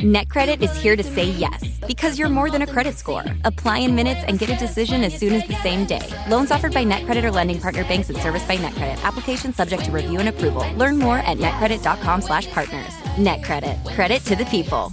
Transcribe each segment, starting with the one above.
NetCredit is here to say yes because you're more than a credit score. Apply in minutes and get a decision as soon as the same day. Loans offered by NetCredit or lending partner banks and serviced by NetCredit. Application subject to review and approval. Learn more at netcredit.com/partners. NetCredit. Credit to the people.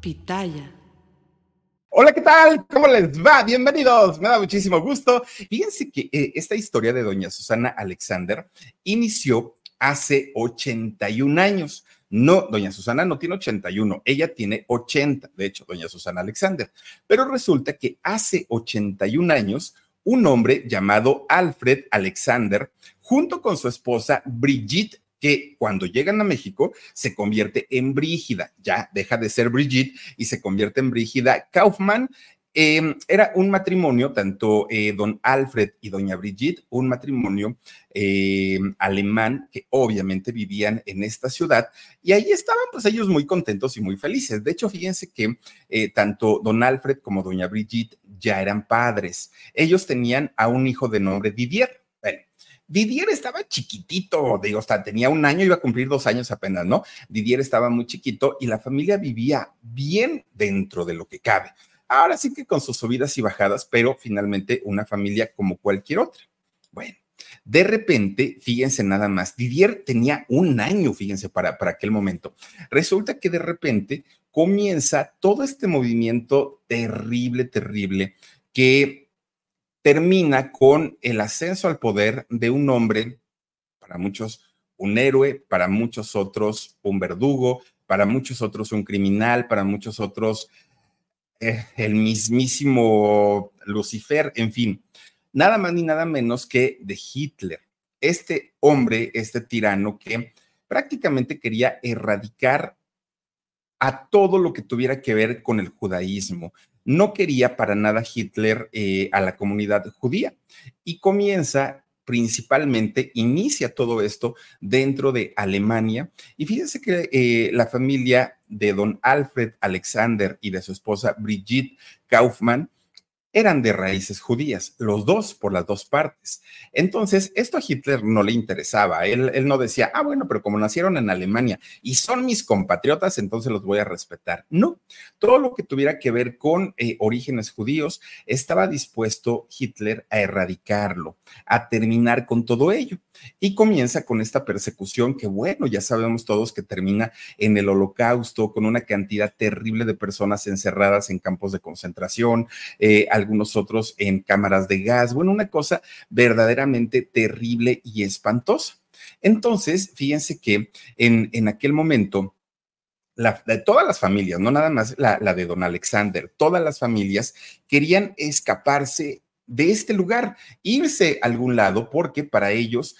Pitaya. Hola, ¿qué tal? ¿Cómo les va? Bienvenidos. Me da muchísimo gusto. Fíjense que eh, esta historia de doña Susana Alexander inició hace 81 años. No, doña Susana no tiene 81, ella tiene 80, de hecho, doña Susana Alexander. Pero resulta que hace 81 años, un hombre llamado Alfred Alexander, junto con su esposa Brigitte que cuando llegan a México se convierte en Brígida, ya deja de ser Brigitte y se convierte en Brígida Kaufman. Em, era un matrimonio, tanto eh, don Alfred y doña Brigitte, un matrimonio em, alemán que obviamente vivían en esta ciudad y ahí estaban pues ellos muy contentos y muy felices. De hecho, fíjense que eh, tanto don Alfred como doña Brigitte ya eran padres. Ellos tenían a un hijo de nombre Didier. Didier estaba chiquitito, digo, hasta tenía un año, iba a cumplir dos años apenas, ¿no? Didier estaba muy chiquito y la familia vivía bien dentro de lo que cabe. Ahora sí que con sus subidas y bajadas, pero finalmente una familia como cualquier otra. Bueno, de repente, fíjense nada más, Didier tenía un año, fíjense, para, para aquel momento. Resulta que de repente comienza todo este movimiento terrible, terrible, que termina con el ascenso al poder de un hombre, para muchos un héroe, para muchos otros un verdugo, para muchos otros un criminal, para muchos otros eh, el mismísimo Lucifer, en fin, nada más ni nada menos que de Hitler. Este hombre, este tirano que prácticamente quería erradicar a todo lo que tuviera que ver con el judaísmo, no quería para nada Hitler eh, a la comunidad judía y comienza principalmente, inicia todo esto dentro de Alemania. Y fíjense que eh, la familia de don Alfred Alexander y de su esposa Brigitte Kaufmann eran de raíces judías, los dos por las dos partes. Entonces, esto a Hitler no le interesaba. Él, él, no decía, ah, bueno, pero como nacieron en Alemania y son mis compatriotas, entonces los voy a respetar. No, todo lo que tuviera que ver con eh, orígenes judíos, estaba dispuesto Hitler a erradicarlo, a terminar con todo ello. Y comienza con esta persecución que, bueno, ya sabemos todos que termina en el holocausto, con una cantidad terrible de personas encerradas en campos de concentración, eh, algunos otros en cámaras de gas, bueno, una cosa verdaderamente terrible y espantosa. Entonces, fíjense que en, en aquel momento, la, de todas las familias, no nada más la, la de don Alexander, todas las familias querían escaparse de este lugar, irse a algún lado, porque para ellos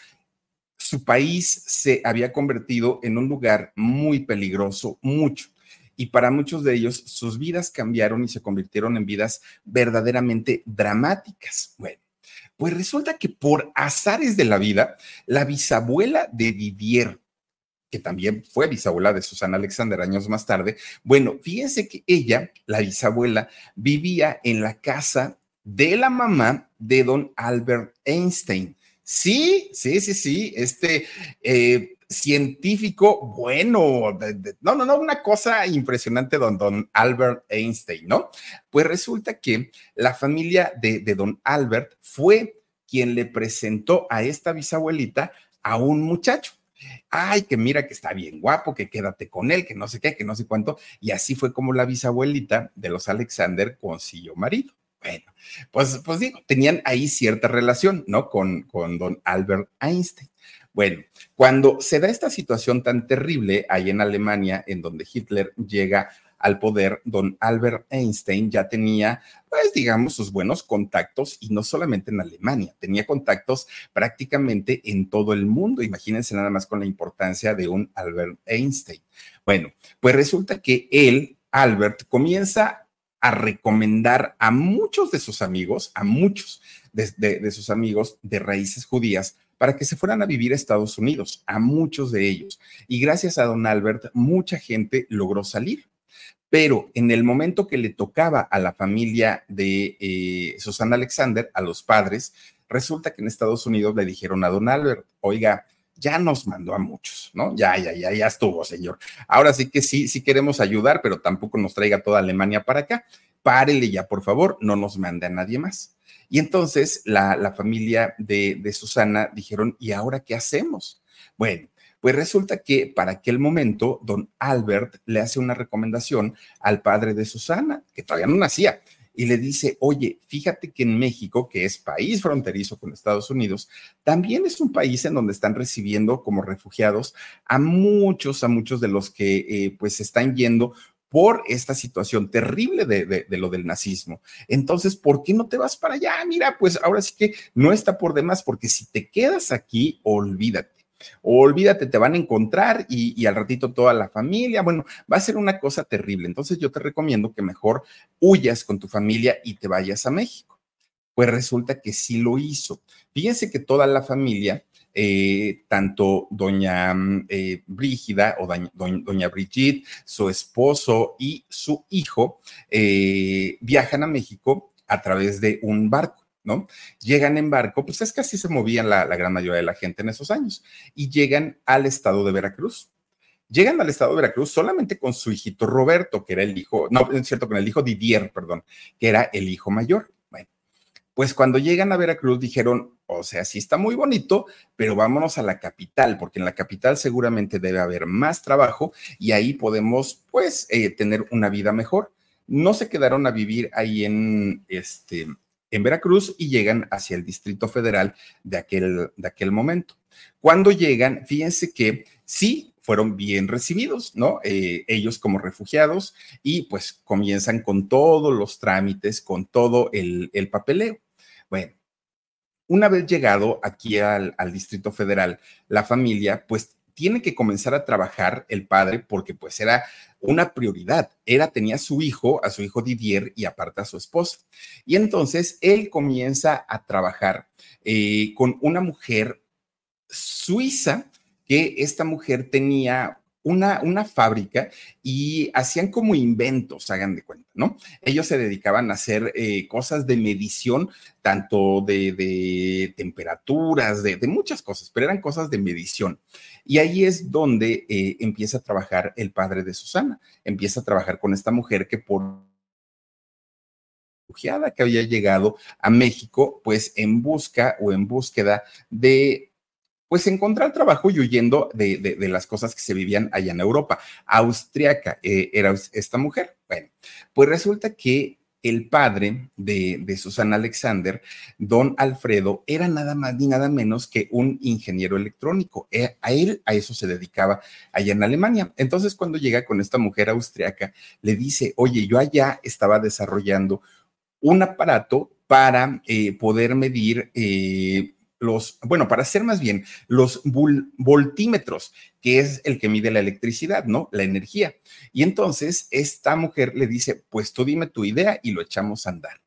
su país se había convertido en un lugar muy peligroso, mucho. Y para muchos de ellos, sus vidas cambiaron y se convirtieron en vidas verdaderamente dramáticas. Bueno, pues resulta que por azares de la vida, la bisabuela de Didier, que también fue bisabuela de Susana Alexander años más tarde, bueno, fíjense que ella, la bisabuela, vivía en la casa de la mamá de don Albert Einstein. Sí, sí, sí, sí, este eh, científico bueno, no, no, no, una cosa impresionante, don, don Albert Einstein, ¿no? Pues resulta que la familia de, de don Albert fue quien le presentó a esta bisabuelita a un muchacho ay, que mira que está bien guapo, que quédate con él, que no sé qué, que no sé cuánto. Y así fue como la bisabuelita de los Alexander consiguió marido. Bueno, pues, pues digo, tenían ahí cierta relación, ¿no? Con, con don Albert Einstein. Bueno, cuando se da esta situación tan terrible ahí en Alemania, en donde Hitler llega al poder, don Albert Einstein ya tenía, pues digamos, sus buenos contactos y no solamente en Alemania, tenía contactos prácticamente en todo el mundo. Imagínense nada más con la importancia de un Albert Einstein. Bueno, pues resulta que él, Albert, comienza a recomendar a muchos de sus amigos, a muchos de, sus amigos de raíces judías, para que se fueran a vivir a Estados Unidos, a muchos de ellos. Y gracias a don Albert, mucha gente logró salir. Pero en el momento que le tocaba a la familia de eh, Susana Alexander, a los padres, resulta que en Estados Unidos le dijeron a don Albert, oiga, ya nos mandó a muchos, ¿no? Ya, ya, ya, ya estuvo, señor. Ahora sí que sí, sí queremos ayudar, pero tampoco nos traiga toda Alemania para acá. Párele ya, por favor, no nos mande a nadie más. Y entonces la, familia de, de Susana dijeron, ¿y ahora qué hacemos? Bueno, pues resulta que para aquel momento, don Albert le hace una recomendación al padre de Susana, que todavía no nacía, y le dice, oye, fíjate que en México, que es país fronterizo con Estados Unidos, también es un país en donde están recibiendo como refugiados a muchos, a muchos de los que eh, pues están yendo por esta situación terrible de, de, lo del nazismo. Entonces, ¿por qué no te vas para allá? Mira, pues ahora sí que no está por demás, porque si te quedas aquí, olvídate olvídate, te van a encontrar y, al ratito toda la familia. Bueno, va a ser una cosa terrible. Entonces yo te recomiendo que mejor huyas con tu familia y te vayas a México. Pues resulta que sí lo hizo. Fíjense que toda la familia, eh, tanto doña mm, eh, Brígida o doña, Brigitte, su esposo y su hijo, eh, viajan a México a través de un barco. ¿No? Llegan en barco, pues es que así se movían la, gran mayoría de la gente en esos años, y llegan al estado de Veracruz. Llegan al estado de Veracruz solamente con su hijito Roberto, que era el hijo, no, es cierto, con el hijo Didier, perdón, que era el hijo mayor. Bueno, pues cuando llegan a Veracruz dijeron, o sea, sí está muy bonito, pero vámonos a la capital, porque en la capital seguramente debe haber más trabajo y ahí podemos, pues, eh, tener una vida mejor. No se quedaron a vivir ahí en, este, en Veracruz y llegan hacia el Distrito Federal de aquel, de aquel momento. Cuando llegan, fíjense que sí fueron bien recibidos, ¿no? Eh, ellos como refugiados y pues comienzan con todos los trámites, con todo el, papeleo. Bueno, una vez llegado aquí al, al Distrito Federal, la familia pues tiene que comenzar a trabajar el padre porque pues era una prioridad. Era, tenía a su hijo, a su hijo Didier y aparte a su esposa. Y entonces él comienza a trabajar eh, con una mujer suiza que esta mujer tenía una, una fábrica y hacían como inventos, hagan de cuenta, ¿no? Ellos se dedicaban a hacer eh, cosas de medición, tanto de, temperaturas, de, muchas cosas, pero eran cosas de medición. Y ahí es donde eh, empieza a trabajar el padre de Susana, empieza a trabajar con esta mujer que por que había llegado a México, pues en busca o en búsqueda de pues encontrar trabajo y huyendo de, las cosas que se vivían allá en Europa. Austriaca eh, era esta mujer. Bueno, pues resulta que el padre de, Susana Alexander, don Alfredo, era nada más ni nada menos que un ingeniero electrónico. Eh, a él, a eso se dedicaba allá en Alemania. Entonces, cuando llega con esta mujer austriaca, le dice, oye, yo allá estaba desarrollando un aparato para eh, poder medir los, bueno, para hacer más bien, los voltímetros, que es el que mide la electricidad, ¿no? La energía. Y entonces esta mujer le dice, pues tú dime tu idea y lo echamos a andar.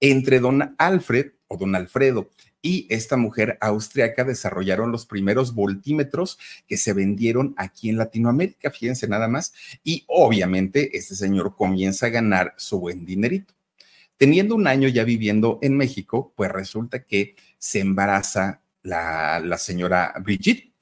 Entre don Alfred o don Alfredo y esta mujer austriaca desarrollaron los primeros voltímetros que se vendieron aquí en Latinoamérica, fíjense nada más, y obviamente este señor comienza a ganar su buen dinerito. Teniendo un año ya viviendo en México, pues resulta que se embaraza la, la señora Brigitte.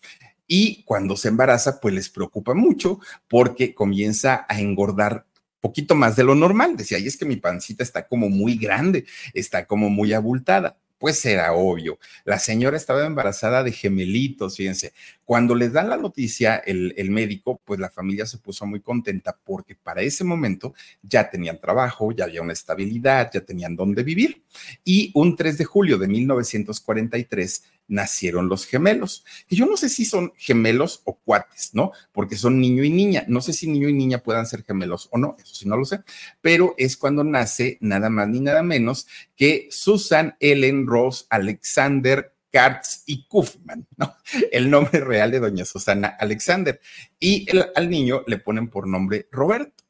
Y cuando se embaraza, pues les preocupa mucho porque comienza a engordar poquito más de lo normal. Decía, es que mi pancita está como muy grande, está como muy abultada pues era obvio. La señora estaba embarazada de gemelitos, fíjense. Cuando les dan la noticia el, médico, pues la familia se puso muy contenta porque para ese momento ya tenían trabajo, ya había una estabilidad, ya tenían dónde vivir. Y un 3 de julio de 1943 nacieron los gemelos, que yo no sé si son gemelos o cuates, ¿no? Porque son niño y niña. No sé si niño y niña puedan ser gemelos o no, eso sí no lo sé, pero es cuando nace nada más ni nada menos que Susan Ellen Ross Alexander Katz y Kufman, ¿no? El nombre real de doña Susana Alexander. Y al niño le ponen por nombre Roberto.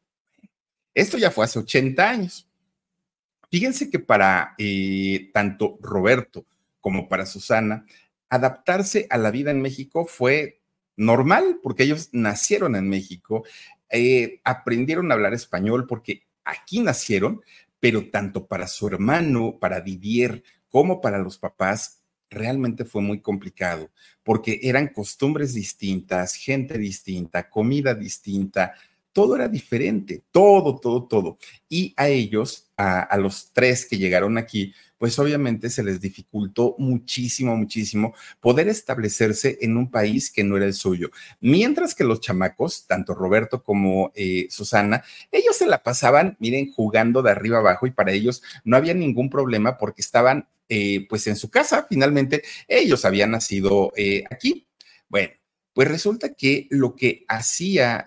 Esto ya fue hace 80 años. Fíjense que para eh, tanto Roberto como para Susana, adaptarse a la vida en México fue normal, porque ellos nacieron en México, eh, aprendieron a hablar español porque aquí nacieron, pero tanto para su hermano, para Didier, como para los papás, realmente fue muy complicado, porque eran costumbres distintas, gente distinta, comida distinta, todo era diferente, todo, todo, todo. Y a ellos, a, los tres que llegaron aquí, pues obviamente se les dificultó muchísimo, muchísimo poder establecerse en un país que no era el suyo. Mientras que los chamacos, tanto Roberto como eh, Susana, ellos se la pasaban, miren, jugando de arriba abajo y para ellos no había ningún problema porque estaban eh, pues en su casa, finalmente ellos habían nacido eh, aquí. Bueno, pues resulta que lo que hacía...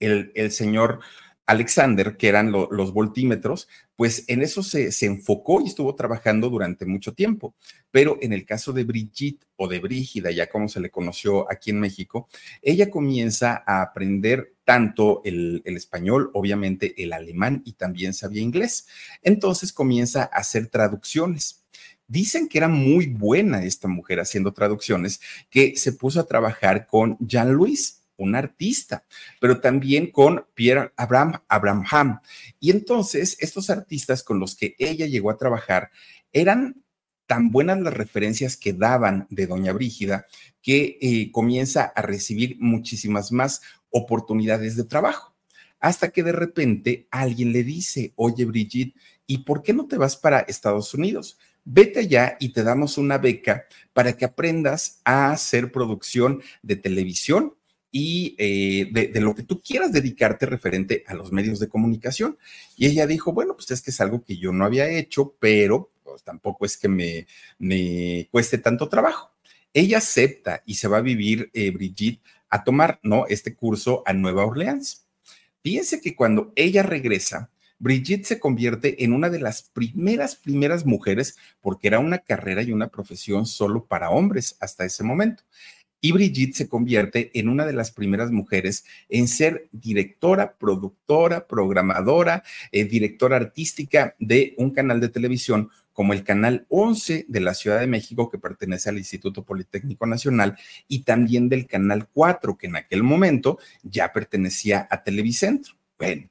El, señor Alexander, que eran los voltímetros, pues en eso se, se, enfocó y estuvo trabajando durante mucho tiempo. Pero en el caso de Brigitte o de Brígida, ya como se le conoció aquí en México, ella comienza a aprender tanto el, el, español, obviamente el alemán y también sabía inglés. Entonces comienza a hacer traducciones. Dicen que era muy buena esta mujer haciendo traducciones, que se puso a trabajar con Jean Louis un artista, pero también con Pierre Abraham, Abraham. Y entonces estos artistas con los que ella llegó a trabajar eran tan buenas las referencias que daban de Doña Brígida que eh, comienza a recibir muchísimas más oportunidades de trabajo. Hasta que de repente alguien le dice, oye Brigitte, ¿y por qué no te vas para Estados Unidos? Vete allá y te damos una beca para que aprendas a hacer producción de televisión y eh, de, lo que tú quieras dedicarte referente a los medios de comunicación. Y ella dijo, bueno, pues es que es algo que yo no había hecho, pero pues, tampoco es que me, me cueste tanto trabajo. Ella acepta y se va a vivir, eh, Brigitte, a tomar, ¿no? Este curso a Nueva Orleans. Fíjense que cuando ella regresa, Brigitte se convierte en una de las primeras, primeras mujeres, porque era una carrera y una profesión solo para hombres hasta ese momento y Brigitte se convierte en una de las primeras mujeres en ser directora, productora, programadora, eh, directora artística de un canal de televisión como el Canal 11 de la Ciudad de México, que pertenece al Instituto Politécnico Nacional, y también del Canal 4, que en aquel momento ya pertenecía a Televicentro. Bueno,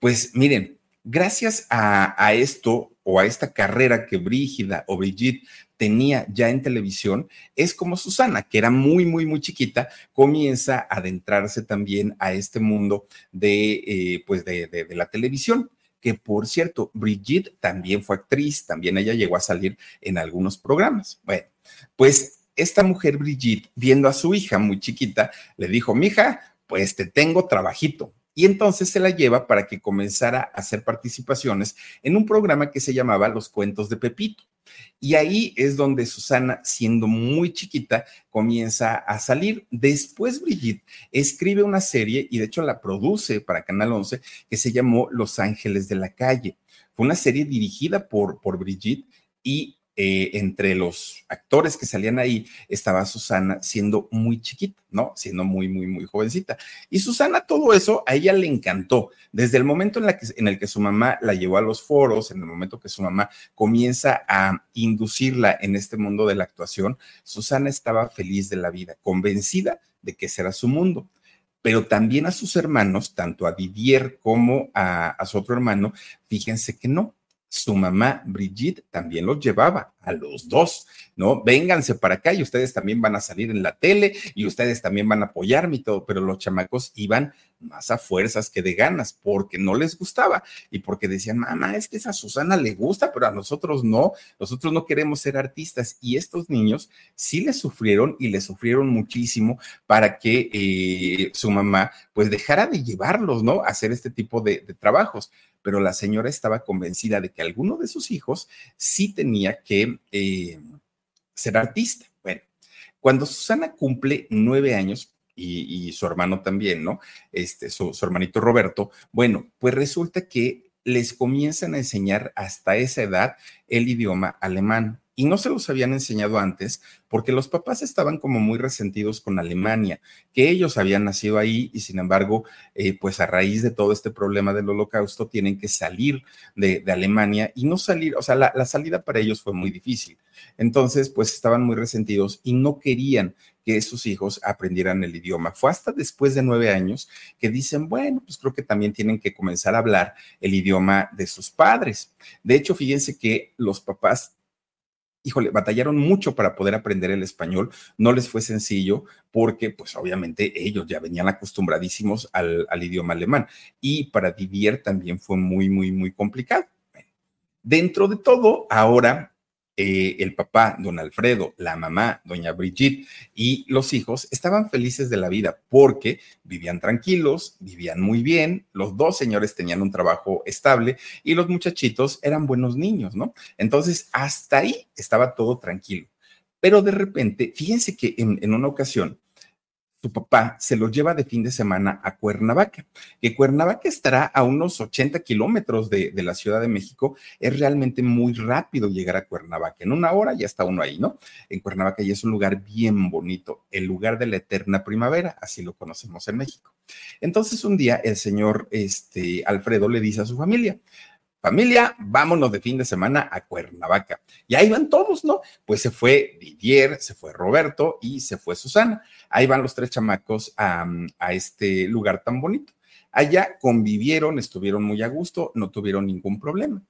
pues miren, gracias a, a esto o a esta carrera que Brígida o Brigitte tenía ya en televisión, es como Susana, que era muy, muy, muy chiquita, comienza a adentrarse también a este mundo de, eh, pues de, de, la televisión que por cierto, Brigitte también fue actriz, también ella llegó a salir en algunos programas. Bueno, pues esta mujer Brigitte, viendo a su hija muy chiquita, le dijo, mija, pues te tengo trabajito, y entonces se la lleva para que comenzara a hacer participaciones en un programa que se llamaba Los Cuentos de Pepito. Y ahí es donde Susana, siendo muy chiquita, comienza a salir. Después Brigitte escribe una serie y de hecho la produce para Canal 11 que se llamó Los Ángeles de la Calle. Fue una serie dirigida por, por Brigitte y eh, entre los actores que salían ahí estaba Susana siendo muy chiquita, ¿no? Siendo muy, muy, muy jovencita. Y Susana, todo eso a ella le encantó. Desde el momento en, que, el que su mamá la llevó a los foros, en el momento que su mamá comienza a inducirla en este mundo de la actuación, Susana estaba feliz de la vida, convencida de que ese era su mundo pero también a sus hermanos, tanto a Didier como a, a, su otro hermano, fíjense que no, su mamá Brigitte también los llevaba a los dos, ¿no? Vénganse para acá y ustedes también van a salir en la tele y ustedes también van a apoyarme y todo, pero los chamacos iban más a fuerzas que de ganas porque no les gustaba y porque decían, mamá, es que esa Susana le gusta, pero a nosotros no, nosotros no queremos ser artistas y estos niños sí les sufrieron y les sufrieron muchísimo para que eh, su mamá pues dejara de llevarlos, ¿no? A hacer este tipo de, de trabajos pero la señora estaba convencida de que alguno de sus hijos sí tenía que eh, ser artista. Bueno, cuando Susana cumple nueve años, y, su hermano también, ¿no? Este, su, su hermanito Roberto, bueno, pues resulta que les comienzan a enseñar hasta esa edad el idioma alemán y no se los habían enseñado antes porque los papás estaban como muy resentidos con Alemania, que ellos habían nacido ahí y sin embargo, eh, pues a raíz de todo este problema del holocausto tienen que salir de, Alemania y no salir, o sea, la, la salida para ellos fue muy difícil. Entonces, pues estaban muy resentidos y no querían que sus hijos aprendieran el idioma. Fue hasta después de nueve años que dicen, bueno, pues creo que también tienen que comenzar a hablar el idioma de sus padres. De hecho, fíjense que los papás híjole, batallaron mucho para poder aprender el español, no les fue sencillo porque pues obviamente ellos ya venían acostumbradísimos al, al idioma alemán y para vivir también fue muy, muy, muy complicado. Dentro de todo, ahora eh, el papá, don Alfredo, la mamá, doña Brigitte y los hijos estaban felices de la vida porque vivían tranquilos, vivían muy bien, los dos señores tenían un trabajo estable y los muchachitos eran buenos niños, ¿no? Entonces, hasta ahí estaba todo tranquilo. Pero de repente, fíjense que en, en una ocasión, su papá se lo lleva de fin de semana a Cuernavaca, que Cuernavaca estará a unos 80 kilómetros de, la Ciudad de México. Es realmente muy rápido llegar a Cuernavaca. En una hora ya está uno ahí, ¿no? En Cuernavaca ya es un lugar bien bonito, el lugar de la eterna primavera, así lo conocemos en México. Entonces un día el señor este, Alfredo le dice a su familia, familia, vámonos de fin de semana a Cuernavaca. Y ahí van todos, ¿no? Pues se fue Didier, se fue Roberto y se fue Susana. Ahí van los tres chamacos a, este lugar tan bonito. Allá convivieron, estuvieron muy a gusto, no tuvieron ningún problema.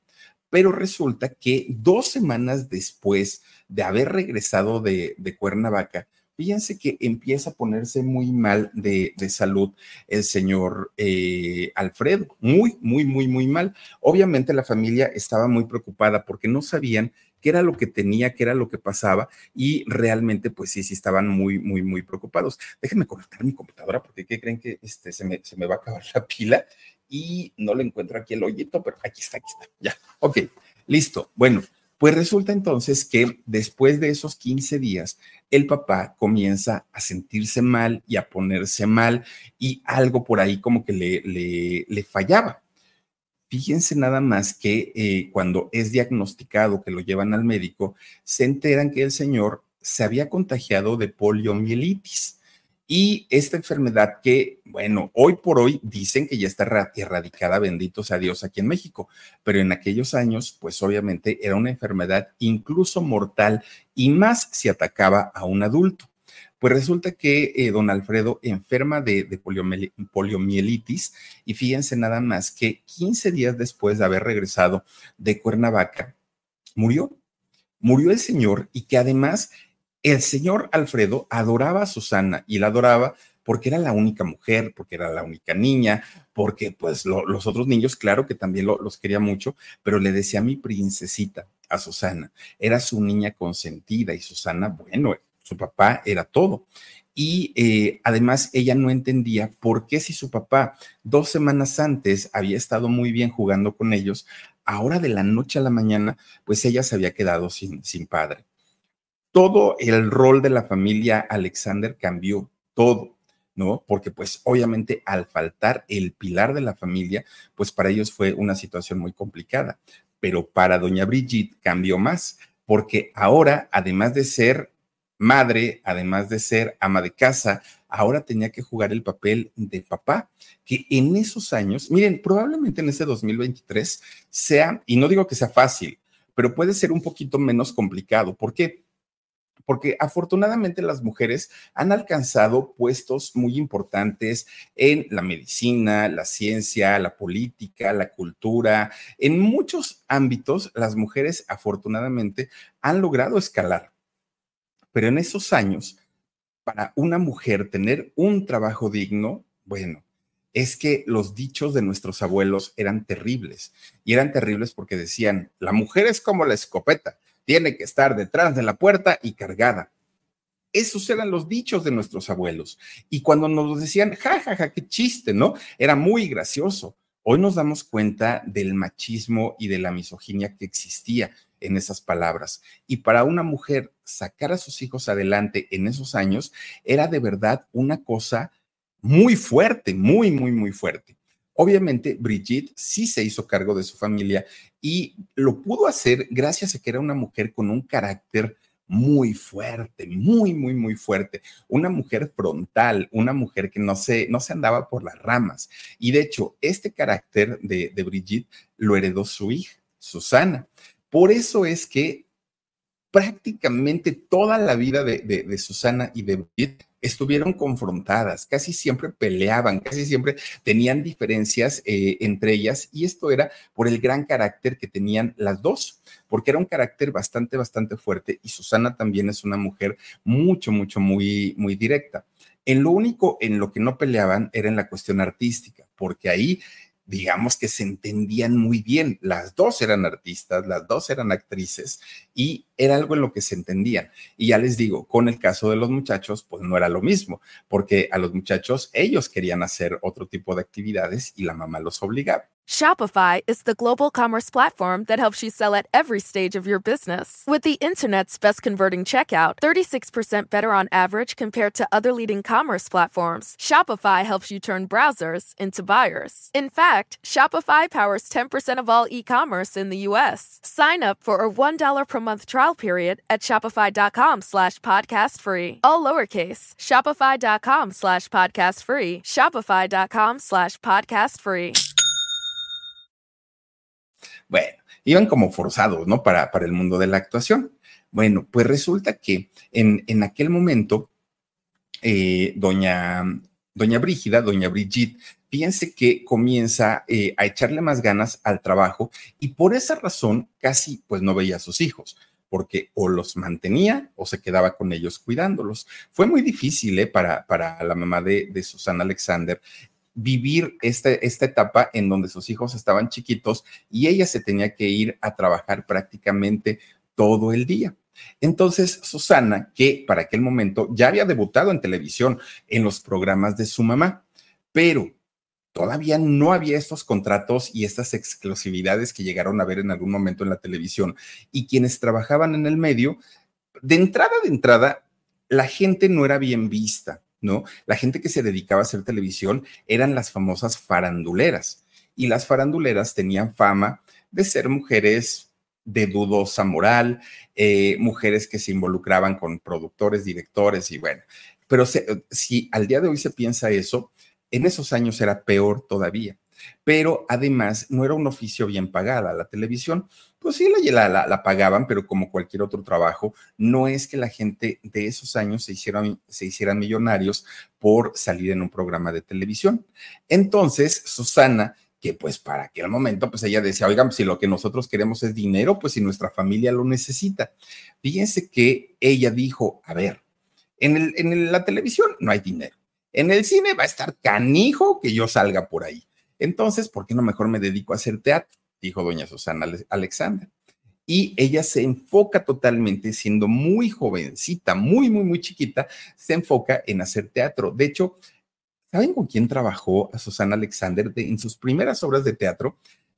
Pero resulta que dos semanas después de haber regresado de Cuernavaca, fíjense que empieza a ponerse muy mal de, salud el señor eh, Alfredo, muy, muy, muy, muy mal. Obviamente la familia estaba muy preocupada porque no sabían qué era lo que tenía, qué era lo que pasaba y realmente pues sí, sí estaban muy, muy, muy preocupados. Déjenme conectar mi computadora porque ¿qué creen que este, se, me, se me va a acabar la pila? Y no le encuentro aquí el hoyito, pero aquí está, aquí está. Ya, ok, listo. Bueno, pues resulta entonces que después de esos 15 días, el papá comienza a sentirse mal y a ponerse mal y algo por ahí como que le, le, fallaba. Fíjense nada más que eh, cuando es diagnosticado, que lo llevan al médico, se enteran que el señor se había contagiado de poliomielitis. Y esta enfermedad que, bueno, hoy por hoy dicen que ya está erradicada, bendito sea Dios, aquí en México, pero en aquellos años, pues obviamente era una enfermedad incluso mortal y más si atacaba a un adulto. Pues resulta que eh, don Alfredo enferma de, poliomielitis y fíjense nada más que 15 días después de haber regresado de Cuernavaca, murió. Murió el señor y que además el señor Alfredo adoraba a Susana y la adoraba porque era la única mujer, porque era la única niña, porque pues los otros niños, claro que también los quería mucho, pero le decía mi princesita a Susana, era su niña consentida y Susana, bueno, su papá era todo. Y eh, además ella no entendía por qué si su papá dos semanas antes había estado muy bien jugando con ellos, ahora de la noche a la mañana, pues ella se había quedado sin, sin padre todo el rol de la familia Alexander cambió, todo, ¿no? Porque pues obviamente al faltar el pilar de la familia, pues para ellos fue una situación muy complicada. Pero para doña Brigitte cambió más, porque ahora, además de ser madre, además de ser ama de casa, ahora tenía que jugar el papel de papá, que en esos años, miren, probablemente en ese 2023 sea, y no digo que sea fácil, pero puede ser un poquito menos complicado. ¿Por qué? Porque afortunadamente las mujeres han alcanzado puestos muy importantes en la medicina, la ciencia, la política, la cultura. En muchos ámbitos, las mujeres afortunadamente han logrado escalar. Pero en esos años, para una mujer tener un trabajo digno, bueno, es que los dichos de nuestros abuelos eran terribles. Y eran terribles porque decían, la mujer es como la escopeta, tiene que estar detrás de la puerta y cargada. Esos eran los dichos de nuestros abuelos. Y cuando nos decían, ja, ja, ja, qué chiste, ¿no? Era muy gracioso. Hoy nos damos cuenta del machismo y de la misoginia que existía en esas palabras. Y para una mujer sacar a sus hijos adelante en esos años era de verdad una cosa muy fuerte, muy, muy, muy fuerte. Obviamente, Brigitte sí se hizo cargo de su familia y lo pudo hacer gracias a que era una mujer con un carácter muy fuerte, muy, muy, muy fuerte. Una mujer frontal, una mujer que no se, no se andaba por las ramas. Y de hecho, este carácter de, Brigitte lo heredó su hija, Susana. Por eso es que prácticamente toda la vida de, de Susana y de Brigitte estuvieron confrontadas, casi siempre peleaban, casi siempre tenían diferencias eh, entre ellas y esto era por el gran carácter que tenían las dos, porque era un carácter bastante, bastante fuerte y Susana también es una mujer mucho, mucho, muy, muy directa. En lo único en lo que no peleaban era en la cuestión artística, porque ahí digamos que se entendían muy bien. Las dos eran artistas, las dos eran actrices y era algo en lo que se entendían. Y ya les digo, con el caso de los muchachos, pues no era lo mismo, porque a los muchachos ellos querían hacer otro tipo de actividades y la mamá los obligaba. Shopify is the global commerce platform that helps you sell at every stage of your business. With the internet's best converting checkout, 36% better on average compared to other leading commerce platforms, Shopify helps you turn browsers into buyers. In fact, Shopify powers 10% of all e-commerce in the US. Sign up for a $1 per month trial period at shopify.com slash podcast free. All lowercase, shopify.com slash podcast free, shopify.com slash podcast free. Bueno, iban como forzados, ¿no? Para, para el mundo de la actuación. Bueno, pues resulta que en, en aquel momento, eh, doña, doña Brígida, doña Brigitte, fíjense que comienza eh, a echarle más ganas al trabajo y por esa razón casi pues no veía a sus hijos porque o los mantenía o se quedaba con ellos cuidándolos. Fue muy difícil ¿eh? para, para la mamá de, de Susana Alexander vivir este, esta etapa en donde sus hijos estaban chiquitos y ella se tenía que ir a trabajar prácticamente todo el día. Entonces, Susana, que para aquel momento ya había debutado en televisión en los programas de su mamá, pero todavía no había estos contratos y estas exclusividades que llegaron a ver en algún momento en la televisión. Y quienes trabajaban en el medio, de entrada, de entrada, la gente no era bien vista. ¿no? La gente que se dedicaba a hacer televisión eran las famosas faranduleras y las faranduleras tenían fama de ser mujeres de dudosa moral, eh, mujeres que se involucraban con productores, directores y bueno, pero si al día de hoy se piensa eso, en esos años era peor todavía pero además no era un oficio bien pagada. La televisión, pues sí la, la, pagaban, pero como cualquier otro trabajo, no es que la gente de esos años se hicieran, millonarios por salir en un programa de televisión. Entonces, Susana que pues para aquel momento, pues ella decía, oigan, si lo que nosotros queremos es dinero, pues si nuestra familia lo necesita. Fíjense que ella dijo, a ver, en la televisión no hay dinero, en el cine va a estar canijo que yo salga por ahí. Entonces, ¿por qué no mejor me dedico a hacer teatro? Dijo doña Susana Alexandra. Y ella se enfoca totalmente, siendo muy jovencita, muy, muy, muy chiquita, se enfoca en hacer teatro. De hecho, ¿saben con quién trabajó a Susana Alexander en sus primeras obras de teatro?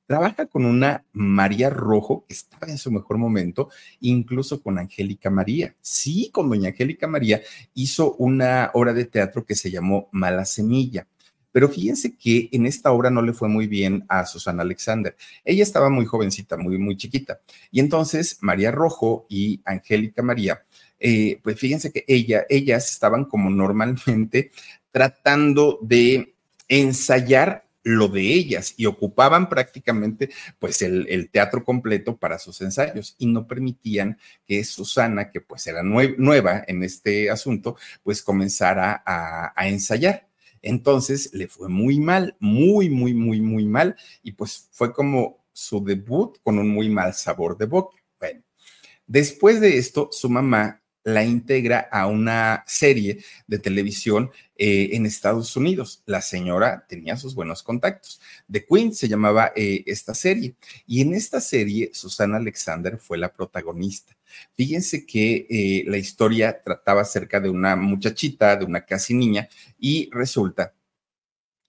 Trabaja con una María Rojo, que estaba en su mejor momento, incluso con Angélica María. Sí, con doña Angélica María hizo una obra de teatro que se llamó Mala Semilla. Pero fíjense que en esta obra no le fue muy bien a Susana Alexander. Ella estaba muy jovencita, muy, muy chiquita. Y entonces María Rojo y Angélica María, eh, pues fíjense que ella, ellas estaban como normalmente tratando de ensayar lo de ellas y ocupaban prácticamente pues el, teatro completo para sus ensayos y no permitían que Susana, que pues era nueva en este asunto, pues comenzara a, a ensayar. Entonces le fue muy mal, muy, muy, muy, muy mal y pues fue como su debut con un muy mal sabor de boca. Bueno, después de esto, su mamá la integra a una serie de televisión eh, en Estados Unidos. La señora tenía sus buenos contactos. The Queen se llamaba eh, esta serie. Y en esta serie, Susana Alexander fue la protagonista. Fíjense que eh, la historia trataba acerca de una muchachita, de una casi niña, y resulta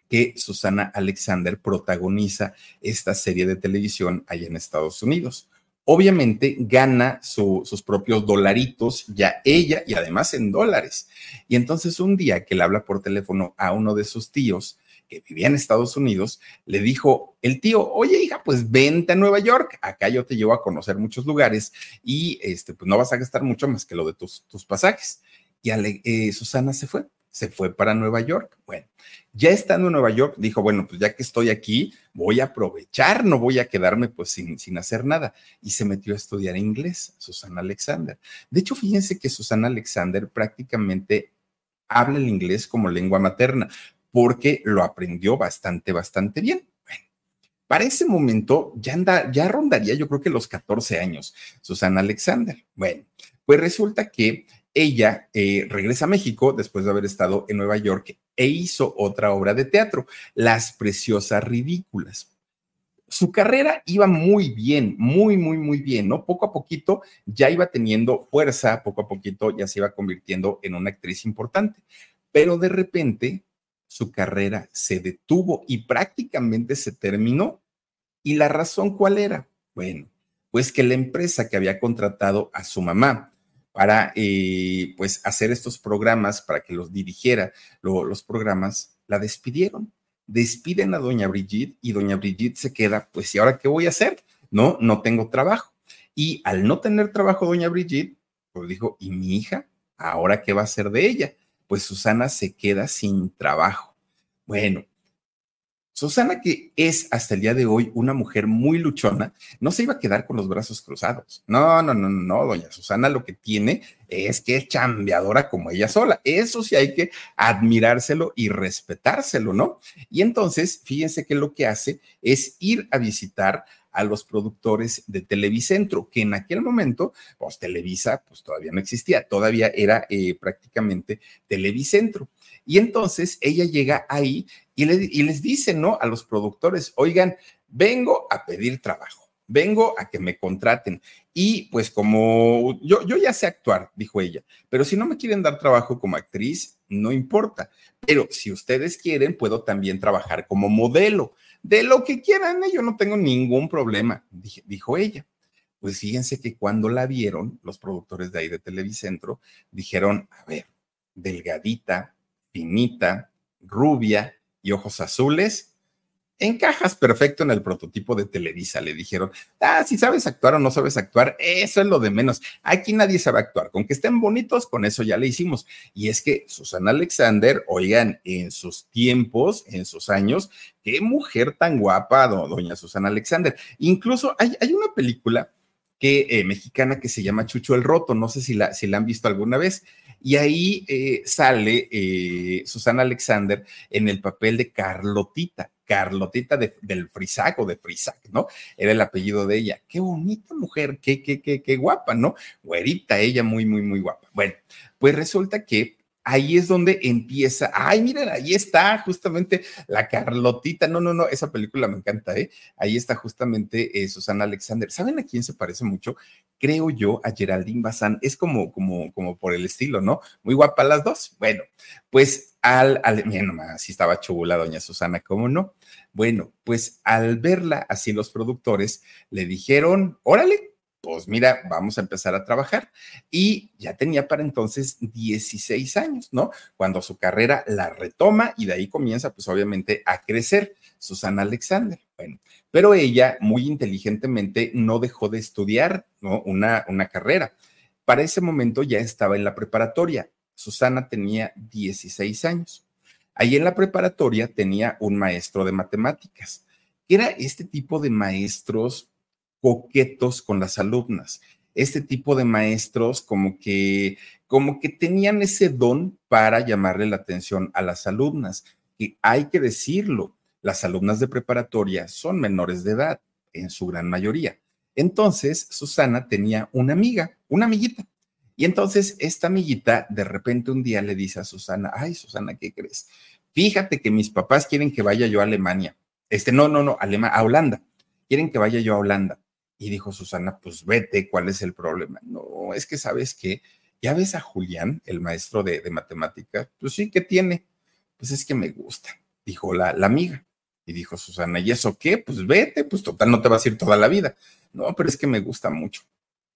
que Susana Alexander protagoniza esta serie de televisión allá en Estados Unidos obviamente gana sus propios dolaritos ya ella y además en dólares. Y entonces un día que le habla por teléfono a uno de sus tíos que vivía en Estados Unidos, le dijo el tío, oye hija, pues vente a Nueva York, acá yo te llevo a conocer muchos lugares y este, pues no vas a gastar mucho más que lo de tus, tus pasajes. Y eh, Susana se fue se fue para Nueva York. Bueno, ya estando en Nueva York, dijo, bueno, pues ya que estoy aquí, voy a aprovechar, no voy a quedarme pues sin, sin hacer nada. Y se metió a estudiar inglés, Susana Alexander. De hecho, fíjense que Susana Alexander prácticamente habla el inglés como lengua materna, porque lo aprendió bastante, bastante bien. Para ese momento ya, anda, ya rondaría yo creo que los 14 años, Susana Alexander. Bueno, pues resulta que ella eh, regresa a México después de haber estado en Nueva York e hizo otra obra de teatro, Las Preciosas Ridículas. Su carrera iba muy bien, muy, muy, muy bien, ¿no? Poco a poquito ya iba teniendo fuerza, poco a poquito ya se iba convirtiendo en una actriz importante, pero de repente su carrera se detuvo y prácticamente se terminó. ¿Y la razón cuál era? Bueno, pues que la empresa que había contratado a su mamá, para eh, pues hacer estos programas, para que los dirigiera los programas, la despidieron. Despiden a doña Brigitte y doña Brigitte se queda, pues, ¿y ahora qué voy a hacer? No, no tengo trabajo. Y al no tener trabajo doña Brigitte, pues dijo, ¿y mi hija? ¿Ahora qué va a hacer de ella? Pues Susana se queda sin trabajo. Bueno, Susana, que es hasta el día de hoy una mujer muy luchona, no se iba a quedar con los brazos cruzados. No, no, no, no, doña Susana lo que tiene es que es chambeadora como ella sola. Eso sí hay que admirárselo y respetárselo, ¿no? Y entonces, fíjense que lo que hace es ir a visitar a los productores de Televicentro, que en aquel momento, pues Televisa, pues todavía no existía, todavía era eh, prácticamente Televicentro. Y entonces ella llega ahí y, les dice, ¿no? A los productores, oigan, vengo a pedir trabajo vengo a que me contraten. Y pues como yo, yo ya sé actuar, dijo ella, pero si no me quieren dar trabajo como actriz, no importa. Pero si ustedes quieren, puedo también trabajar como modelo. De lo que quieran, ¿eh? yo no tengo ningún problema, dijo ella. Pues fíjense que cuando la vieron, los productores de ahí de Televicentro dijeron, a ver, delgadita, finita, rubia y ojos azules, encajas perfecto en el prototipo de Televisa, le dijeron. Ah, si sabes actuar o no sabes actuar, eso es lo de menos. Aquí nadie sabe actuar. Con que estén bonitos, con eso ya le hicimos. Y es que Susana Alexander, oigan, en sus tiempos, en sus años, qué mujer tan guapa, doña Susana Alexander. Incluso hay, hay una película que, eh, mexicana que se llama Chucho el Roto, no sé si la, si la han visto alguna vez. Y ahí eh, sale eh, Susana Alexander en el papel de Carlotita, Carlotita del Frisac o de Frisac, ¿no? Era el apellido de ella. Qué bonita mujer, qué, qué, qué, qué guapa, ¿no? Güerita, ella muy, muy, muy guapa. Bueno, pues resulta que ahí es donde empieza. Ay, miren, ahí está justamente la Carlotita. No, no, no, esa película me encanta, ¿eh? Ahí está justamente eh, Susana Alexander. ¿Saben a quién se parece mucho? Creo yo a Geraldine Bazán. Es como, como, como por el estilo, ¿no? Muy guapa las dos. Bueno, pues al, al miren nomás, así estaba chula doña Susana, ¿cómo no? Bueno, pues al verla así los productores le dijeron, órale, pues mira, vamos a empezar a trabajar. Y ya tenía para entonces 16 años, ¿no? Cuando su carrera la retoma y de ahí comienza, pues obviamente, a crecer Susana Alexander. Bueno, pero ella muy inteligentemente no dejó de estudiar, ¿no? Una, una carrera. Para ese momento ya estaba en la preparatoria. Susana tenía 16 años. Ahí en la preparatoria tenía un maestro de matemáticas. Era este tipo de maestros coquetos con las alumnas, este tipo de maestros como que como que tenían ese don para llamarle la atención a las alumnas. Y hay que decirlo, las alumnas de preparatoria son menores de edad, en su gran mayoría. Entonces, Susana tenía una amiga, una amiguita. Y entonces esta amiguita de repente un día le dice a Susana, ay, Susana, ¿qué crees? Fíjate que mis papás quieren que vaya yo a Alemania. Este, no, no, no, a Holanda. Quieren que vaya yo a Holanda. Y dijo Susana, pues vete, ¿cuál es el problema? No, es que sabes que ¿ya ves a Julián, el maestro de, matemáticas? Pues sí, ¿qué tiene? Pues es que me gusta, dijo la, la amiga. Y dijo Susana, ¿y eso qué? Pues vete, pues total, no te vas a ir toda la vida. No, pero es que me gusta mucho.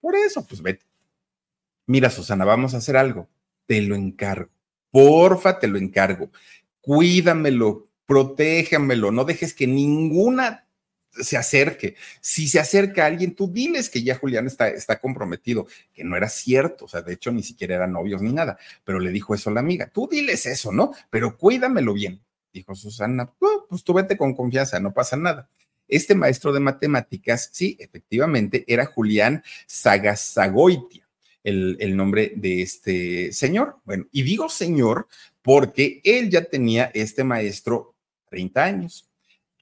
Por eso, pues vete. Mira, Susana, vamos a hacer algo. Te lo encargo. Porfa, te lo encargo. Cuídamelo, protéjamelo, no dejes que ninguna se acerque. Si se acerca alguien, tú diles que ya Julián está, está comprometido, que no era cierto, o sea, de hecho ni siquiera eran novios ni nada, pero le dijo eso a la amiga, tú diles eso, ¿no? Pero cuídamelo bien. Dijo Susana, pues tú vete con confianza, no pasa nada. Este maestro de matemáticas, sí, efectivamente, era Julián Sagasagoitia, el, el nombre de este señor. Bueno, y digo señor porque él ya tenía este maestro 30 años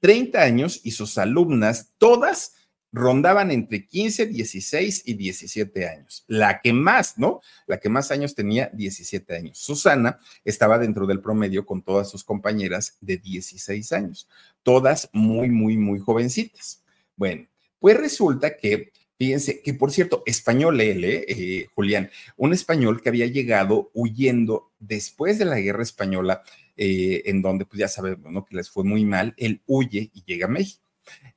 30 años y sus alumnas, todas rondaban entre 15, 16 y 17 años. La que más, ¿no? La que más años tenía, 17 años. Susana estaba dentro del promedio con todas sus compañeras de 16 años, todas muy, muy, muy jovencitas. Bueno, pues resulta que, fíjense, que por cierto, español él, eh, Julián, un español que había llegado huyendo después de la guerra española eh, en donde pues ya sabemos que les fue muy mal, él huye y llega a México.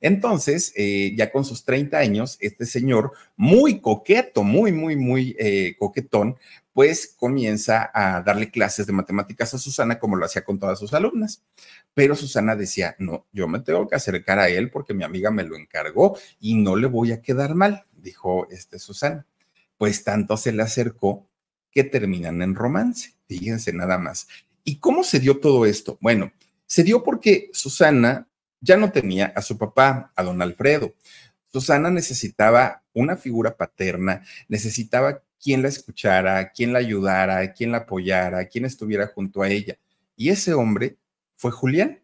Entonces, eh, ya con sus 30 años, este señor, muy coqueto, muy, muy, muy eh, coquetón, pues comienza a darle clases de matemáticas a Susana como lo hacía con todas sus alumnas. Pero Susana decía, no, yo me tengo que acercar a él porque mi amiga me lo encargó y no le voy a quedar mal, dijo este Susana. Pues tanto se le acercó que terminan en romance, fíjense nada más. ¿Y cómo se dio todo esto? Bueno, se dio porque Susana ya no tenía a su papá, a don Alfredo. Susana necesitaba una figura paterna, necesitaba quien la escuchara, quien la ayudara, quien la apoyara, quien estuviera junto a ella. Y ese hombre fue Julián.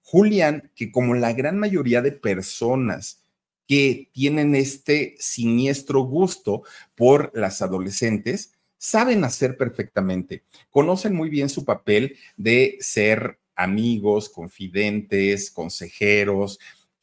Julián, que como la gran mayoría de personas que tienen este siniestro gusto por las adolescentes, saben hacer perfectamente, conocen muy bien su papel de ser amigos, confidentes, consejeros,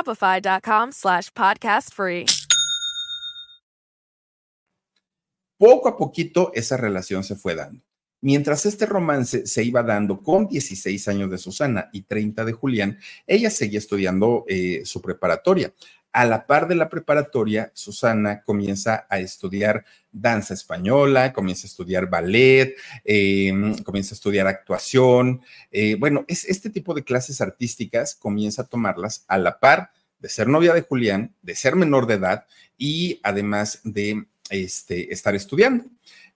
Shopify.com slash podcast free. Poco a poquito esa relación se fue dando. Mientras este romance se iba dando con 16 años de Susana y 30 de Julián, ella seguía estudiando eh, su preparatoria. A la par de la preparatoria, Susana comienza a estudiar danza española, comienza a estudiar ballet, em, comienza a estudiar actuación. Eh, bueno, es, este tipo de clases artísticas comienza a tomarlas a la par de ser novia de Julián, de ser menor de edad y además de este, estar estudiando.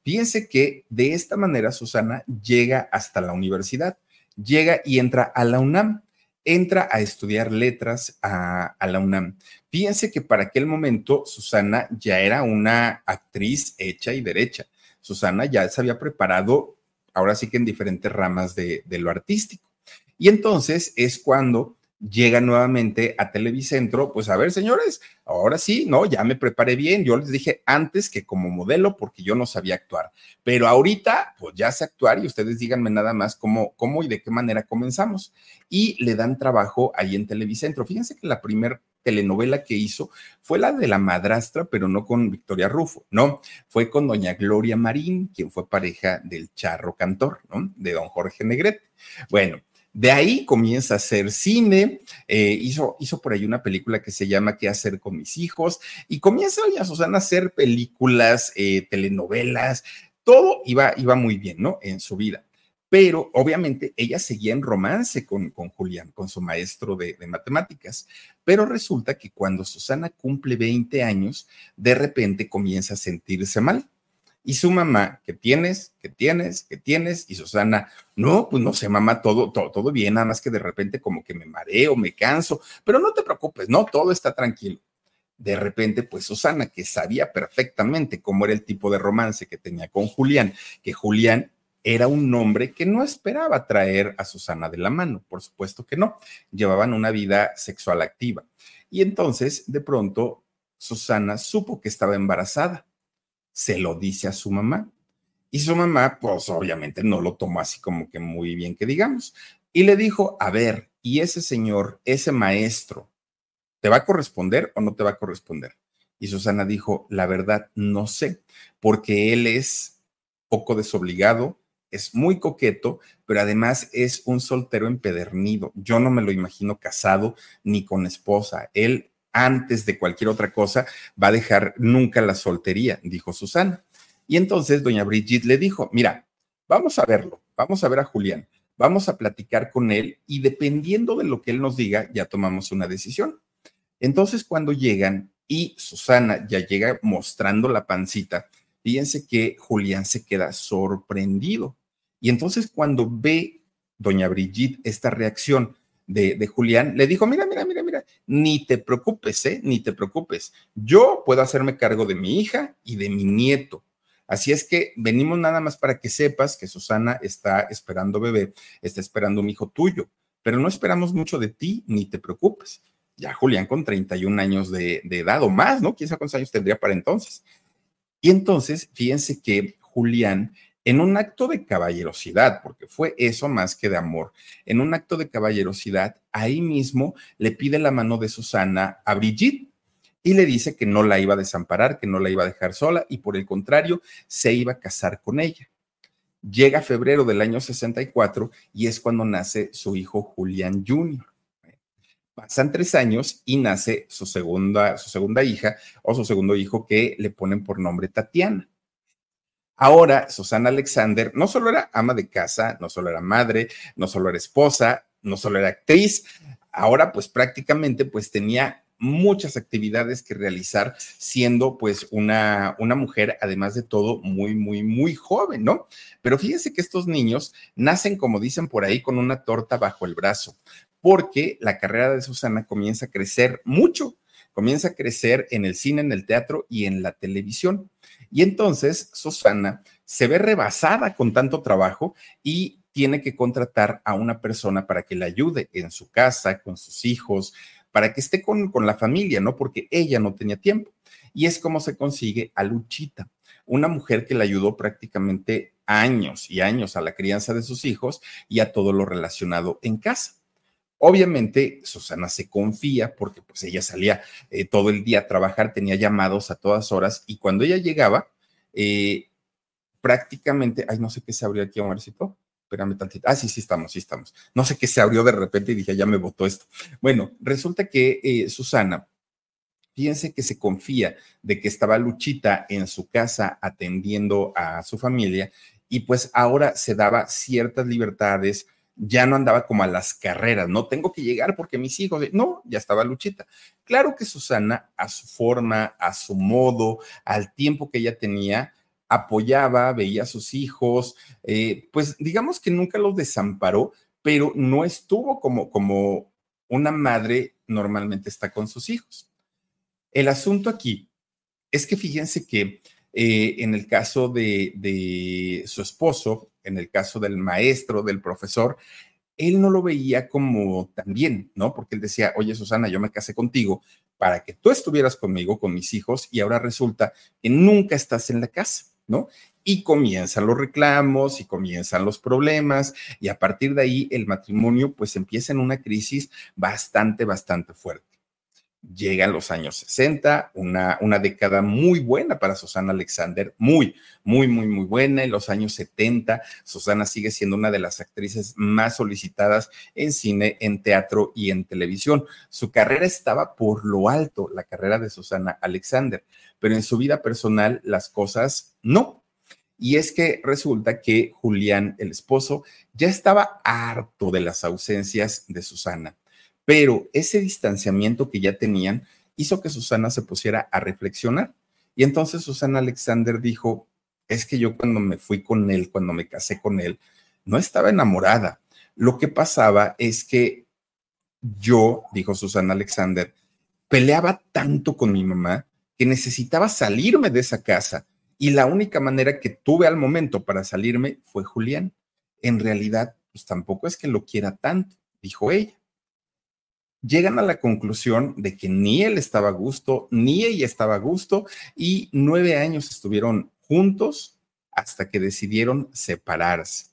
Fíjense que de esta manera Susana llega hasta la universidad, llega y entra a la UNAM entra a estudiar letras a, la UNAM. Fíjense que para aquel momento Susana ya era una actriz hecha y derecha. Susana ya se había preparado, ahora sí que en diferentes ramas de, de lo artístico. Y entonces es cuando llega nuevamente a Televicentro, pues a ver, señores, ahora sí, no, ya me preparé bien. Yo les dije antes que como modelo, porque yo no sabía actuar, pero ahorita, pues ya sé actuar y ustedes díganme nada más cómo, cómo y de qué manera comenzamos. Y le dan trabajo ahí en Televicentro. Fíjense que la primera telenovela que hizo fue la de la madrastra, pero no con Victoria Rufo, no, fue con doña Gloria Marín, quien fue pareja del charro cantor, ¿no? De don Jorge Negrete. Bueno, De ahí comienza a hacer cine, eh, hizo, hizo por ahí una película que se llama ¿Qué hacer con mis hijos? Y comienza Susana a hacer películas, eh, telenovelas, todo iba, iba muy bien, ¿no? En su vida. Pero obviamente ella seguía en romance con, con Julián, con su maestro de, de matemáticas. Pero resulta que cuando Susana cumple 20 años, de repente comienza a sentirse mal y su mamá, ¿qué tienes? ¿Qué tienes? ¿Qué tienes? Y Susana, no, pues no sé, mamá, todo, todo, todo bien, nada más que de repente como que me mareo, me canso, pero no te preocupes, no, todo está tranquilo. De repente, pues Susana, que sabía perfectamente cómo era el tipo de romance que tenía con Julián, que Julián era un hombre que no esperaba traer a Susana de la mano, por supuesto que no, llevaban una vida sexual activa. Y entonces, de pronto, Susana supo que estaba embarazada se lo dice a su mamá. Y su mamá, pues obviamente no lo tomó así como que muy bien que digamos. Y le dijo, a ver, ¿y ese señor, ese maestro, te va a corresponder o no te va a corresponder? Y Susana dijo, la verdad, no sé, porque él es poco desobligado, es muy coqueto, pero además es un soltero empedernido. Yo no me lo imagino casado ni con esposa. Él antes de cualquier otra cosa, va a dejar nunca la soltería, dijo Susana. Y entonces doña Brigitte le dijo, mira, vamos a verlo, vamos a ver a Julián, vamos a platicar con él y dependiendo de lo que él nos diga, ya tomamos una decisión. Entonces cuando llegan y Susana ya llega mostrando la pancita, fíjense que Julián se queda sorprendido. Y entonces cuando ve doña Brigitte esta reacción, de, Julián, le dijo, mira, mira, mira, mira, ni te preocupes, ¿eh? Ni te preocupes. Yo puedo hacerme cargo de mi hija y de mi nieto. Así es que venimos nada más para que sepas que Susana está esperando bebé, está esperando un hijo tuyo, pero no esperamos mucho de ti, ni te preocupes. Ya Julián con 31 años de, de edad o más, ¿no? ¿Quién cuántos años tendría para entonces? Y entonces, fíjense que Julián en un acto de caballerosidad, porque fue eso más que de amor, en un acto de caballerosidad, ahí mismo le pide la mano de Susana a Brigitte y le dice que no la iba a desamparar, que no la iba a dejar sola y por el contrario, se iba a casar con ella. Llega febrero del año 64 y es cuando nace su hijo Julián Jr. Pasan tres años y nace su segunda, su segunda hija o su segundo hijo que le ponen por nombre Tatiana. Ahora, Susana Alexander no solo era ama de casa, no solo era madre, no solo era esposa, no solo era actriz, ahora pues prácticamente pues tenía muchas actividades que realizar siendo pues una, una mujer, además de todo, muy, muy, muy joven, ¿no? Pero fíjense que estos niños nacen, como dicen por ahí, con una torta bajo el brazo, porque la carrera de Susana comienza a crecer mucho, comienza a crecer en el cine, en el teatro y en la televisión. Y entonces Susana se ve rebasada con tanto trabajo y tiene que contratar a una persona para que le ayude en su casa, con sus hijos, para que esté con, con la familia, ¿no? Porque ella no tenía tiempo. Y es como se consigue a Luchita, una mujer que le ayudó prácticamente años y años a la crianza de sus hijos y a todo lo relacionado en casa. Obviamente, Susana se confía porque pues ella salía eh, todo el día a trabajar, tenía llamados a todas horas y cuando ella llegaba, eh, prácticamente, ay, no sé qué se abrió aquí, Omarcito. Espérame tantito. Ah, sí, sí estamos, sí estamos. No sé qué se abrió de repente y dije, ya me votó esto. Bueno, resulta que eh, Susana, fíjense que se confía de que estaba Luchita en su casa atendiendo a su familia y pues ahora se daba ciertas libertades, ya no andaba como a las carreras, no tengo que llegar porque mis hijos, no, ya estaba Luchita. Claro que Susana, a su forma, a su modo, al tiempo que ella tenía, apoyaba, veía a sus hijos, eh, pues digamos que nunca los desamparó, pero no estuvo como, como una madre normalmente está con sus hijos. El asunto aquí es que fíjense que eh, en el caso de, de su esposo, en el caso del maestro, del profesor, él no lo veía como tan bien, ¿no? Porque él decía, oye, Susana, yo me casé contigo para que tú estuvieras conmigo, con mis hijos, y ahora resulta que nunca estás en la casa, ¿no? Y comienzan los reclamos y comienzan los problemas, y a partir de ahí el matrimonio pues empieza en una crisis bastante, bastante fuerte. Llegan los años 60, una, una década muy buena para Susana Alexander, muy, muy, muy, muy buena. En los años 70, Susana sigue siendo una de las actrices más solicitadas en cine, en teatro y en televisión. Su carrera estaba por lo alto, la carrera de Susana Alexander, pero en su vida personal las cosas no. Y es que resulta que Julián, el esposo, ya estaba harto de las ausencias de Susana pero ese distanciamiento que ya tenían hizo que Susana se pusiera a reflexionar. Y entonces Susana Alexander dijo, es que yo cuando me fui con él, cuando me casé con él, no estaba enamorada. Lo que pasaba es que yo, dijo Susana Alexander, peleaba tanto con mi mamá que necesitaba salirme de esa casa. Y la única manera que tuve al momento para salirme fue Julián. En realidad, pues tampoco es que lo quiera tanto, dijo ella llegan a la conclusión de que ni él estaba a gusto, ni ella estaba a gusto, y nueve años estuvieron juntos hasta que decidieron separarse.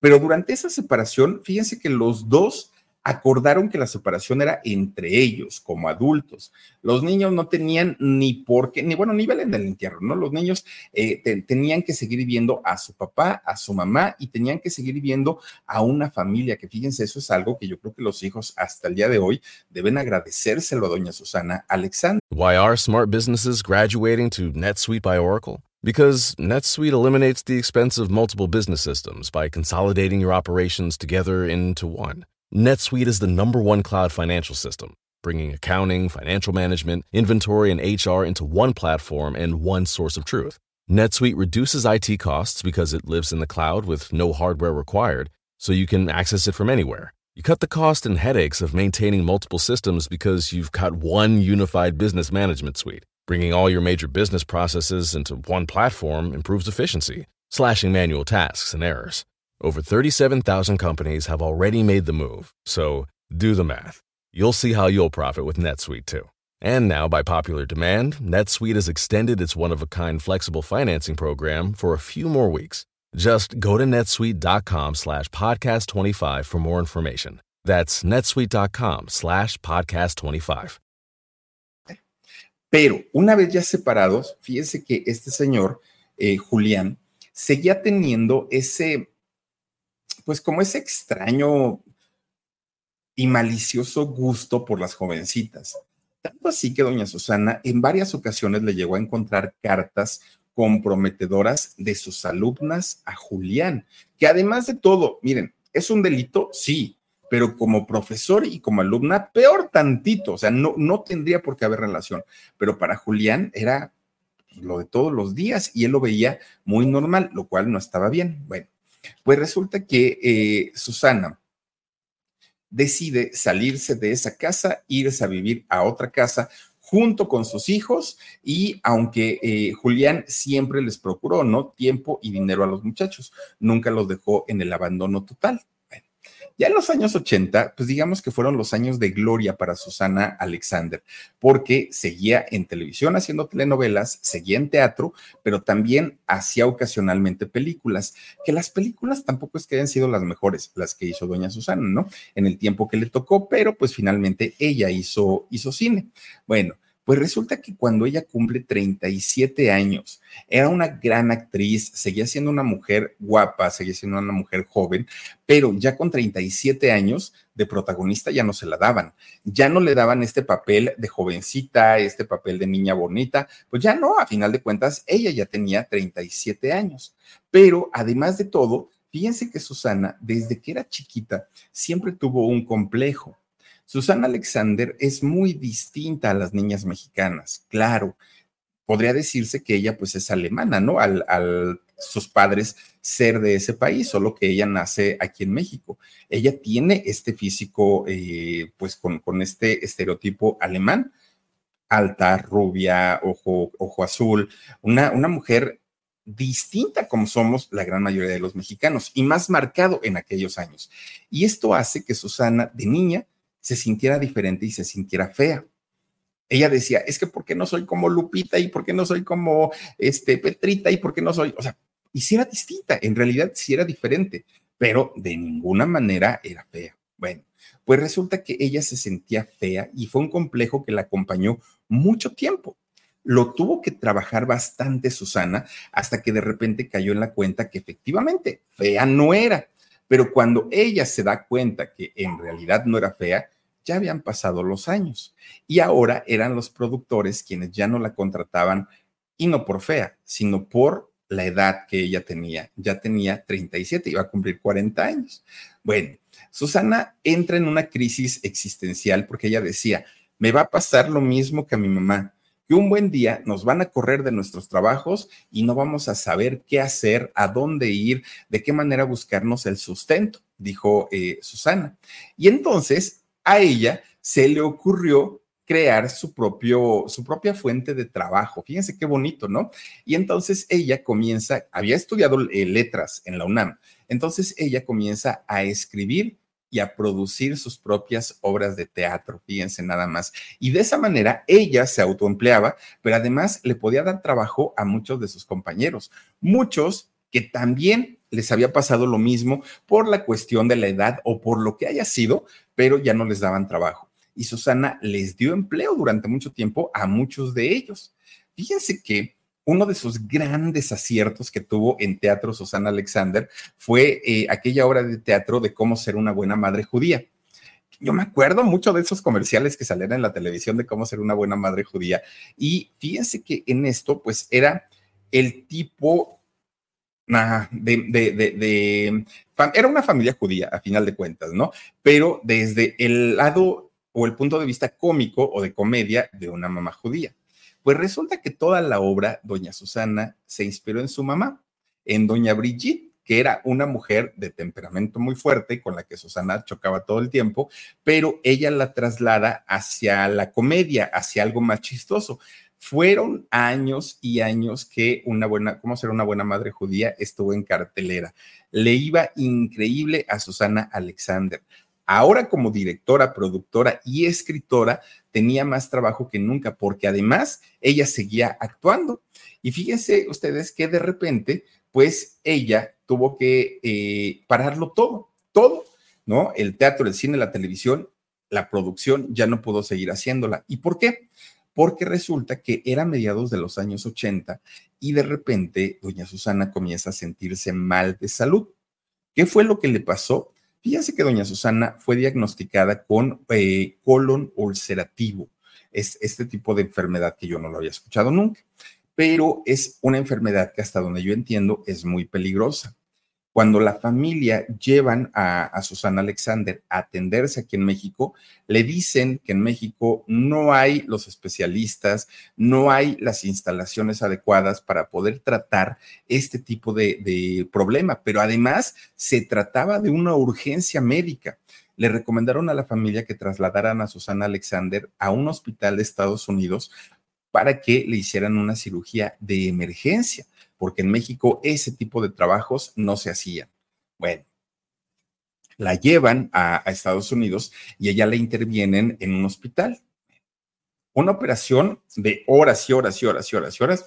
Pero durante esa separación, fíjense que los dos acordaron que la separación era entre ellos, como adultos. Los niños no tenían ni por qué, ni bueno, ni valen del entierro, ¿no? Los niños eh, tenían que seguir viendo a su papá, a su mamá y tenían que seguir viendo a una familia, que fíjense, eso es algo que yo creo que los hijos hasta el día de hoy deben agradecérselo a doña Susana Alexander. Why are smart businesses graduating to NetSuite by Oracle? Because NetSuite eliminates the expense of multiple business systems by consolidating your operations together into one. NetSuite is the number one cloud financial system, bringing accounting, financial management, inventory, and HR into one platform and one source of truth. NetSuite reduces IT costs because it lives in the cloud with no hardware required, so you can access it from anywhere. You cut the cost and headaches of maintaining multiple systems because you've got one unified business management suite. Bringing all your major business processes into one platform improves efficiency, slashing manual tasks and errors. Over 37,000 companies have already made the move, so do the math. You'll see how you'll profit with NetSuite too. And now, by popular demand, NetSuite has extended its one of a kind flexible financing program for a few more weeks. Just go to netsuite.com slash podcast 25 for more information. That's netsuite.com slash podcast 25. Pero una vez ya separados, fíjense que este señor, eh, Julián, seguía teniendo ese pues como ese extraño y malicioso gusto por las jovencitas. Tanto así que doña Susana en varias ocasiones le llegó a encontrar cartas comprometedoras de sus alumnas a Julián, que además de todo, miren, es un delito, sí, pero como profesor y como alumna, peor tantito, o sea, no, no tendría por qué haber relación, pero para Julián era lo de todos los días y él lo veía muy normal, lo cual no estaba bien. Bueno, pues resulta que eh, Susana decide salirse de esa casa, irse a vivir a otra casa junto con sus hijos y aunque eh, Julián siempre les procuró, ¿no? Tiempo y dinero a los muchachos, nunca los dejó en el abandono total. Ya en los años 80, pues digamos que fueron los años de gloria para Susana Alexander, porque seguía en televisión haciendo telenovelas, seguía en teatro, pero también hacía ocasionalmente películas, que las películas tampoco es que hayan sido las mejores, las que hizo doña Susana, ¿no? En el tiempo que le tocó, pero pues finalmente ella hizo, hizo cine. Bueno, pues resulta que cuando ella cumple 37 años, era una gran actriz, seguía siendo una mujer guapa, seguía siendo una mujer joven, pero ya con 37 años de protagonista ya no se la daban, ya no le daban este papel de jovencita, este papel de niña bonita, pues ya no, a final de cuentas, ella ya tenía 37 años. Pero además de todo, fíjense que Susana, desde que era chiquita, siempre tuvo un complejo Susana Alexander es muy distinta a las niñas mexicanas, claro. Podría decirse que ella pues es alemana, ¿no? Al, sus padres ser de ese país, solo que ella nace aquí en México. Ella tiene este físico eh, pues con, este estereotipo alemán, alta, rubia, ojo, azul, una mujer distinta como somos la gran mayoría de los mexicanos y más marcado en aquellos años. Y esto hace que Susana de niña se sintiera diferente y se sintiera fea. Ella decía, es que ¿por qué no soy como Lupita y por qué no soy como este Petrita y por qué no soy, o sea, y si era distinta, en realidad sí era diferente, pero de ninguna manera era fea. Bueno, pues resulta que ella se sentía fea y fue un complejo que la acompañó mucho tiempo. Lo tuvo que trabajar bastante Susana hasta que de repente cayó en la cuenta que efectivamente fea no era. Pero cuando ella se da cuenta que en realidad no era fea, ya habían pasado los años y ahora eran los productores quienes ya no la contrataban y no por fea, sino por la edad que ella tenía. Ya tenía 37, iba a cumplir 40 años. Bueno, Susana entra en una crisis existencial porque ella decía, me va a pasar lo mismo que a mi mamá que un buen día nos van a correr de nuestros trabajos y no vamos a saber qué hacer, a dónde ir, de qué manera buscarnos el sustento, dijo eh, Susana. Y entonces a ella se le ocurrió crear su, propio, su propia fuente de trabajo. Fíjense qué bonito, ¿no? Y entonces ella comienza, había estudiado eh, letras en la UNAM, entonces ella comienza a escribir y a producir sus propias obras de teatro, fíjense nada más. Y de esa manera ella se autoempleaba, pero además le podía dar trabajo a muchos de sus compañeros, muchos que también les había pasado lo mismo por la cuestión de la edad o por lo que haya sido, pero ya no les daban trabajo. Y Susana les dio empleo durante mucho tiempo a muchos de ellos. Fíjense que uno de sus grandes aciertos que tuvo en teatro Susana Alexander fue eh, aquella obra de teatro de cómo ser una buena madre judía. Yo me acuerdo mucho de esos comerciales que salían en la televisión de cómo ser una buena madre judía. Y fíjense que en esto, pues era el tipo era una familia judía, a final de cuentas, ¿no? Pero desde el lado o el punto de vista cómico o de comedia de una mamá judía. Pues resulta que toda la obra, doña Susana, se inspiró en su mamá, en doña Brigitte, que era una mujer de temperamento muy fuerte, con la que Susana chocaba todo el tiempo, pero ella la traslada hacia la comedia, hacia algo más chistoso. Fueron años y años que una buena, ¿cómo ser una buena madre judía? Estuvo en cartelera. Le iba increíble a Susana Alexander. Ahora como directora, productora y escritora, tenía más trabajo que nunca porque además ella seguía actuando. Y fíjense ustedes que de repente, pues ella tuvo que eh, pararlo todo, todo, ¿no? El teatro, el cine, la televisión, la producción, ya no pudo seguir haciéndola. ¿Y por qué? Porque resulta que era mediados de los años 80 y de repente doña Susana comienza a sentirse mal de salud. ¿Qué fue lo que le pasó? Fíjense que doña Susana fue diagnosticada con eh, colon ulcerativo. Es este tipo de enfermedad que yo no lo había escuchado nunca, pero es una enfermedad que hasta donde yo entiendo es muy peligrosa. Cuando la familia llevan a, Susana Alexander a atenderse aquí en México, le dicen que en México no hay los especialistas, no hay las instalaciones adecuadas para poder tratar este tipo de, de problema, pero además se trataba de una urgencia médica. Le recomendaron a la familia que trasladaran a Susana Alexander a un hospital de Estados Unidos para que le hicieran una cirugía de emergencia porque en México ese tipo de trabajos no se hacían. Bueno, la llevan a, Estados Unidos y ella le intervienen en un hospital. Una operación de horas y horas y horas y horas y horas.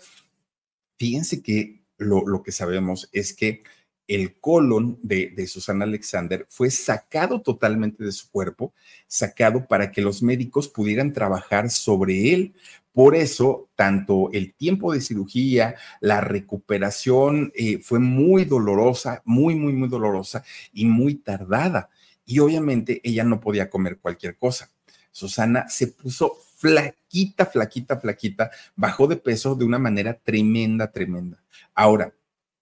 Fíjense que lo, lo que sabemos es que el colon de, de, Susana Alexander fue sacado totalmente de su cuerpo, sacado para que los médicos pudieran trabajar sobre él. Por eso, tanto el tiempo de cirugía, la recuperación eh, fue muy dolorosa, muy, muy, muy dolorosa y muy tardada. Y obviamente ella no podía comer cualquier cosa. Susana se puso flaquita, flaquita, flaquita, bajó de peso de una manera tremenda, tremenda. Ahora,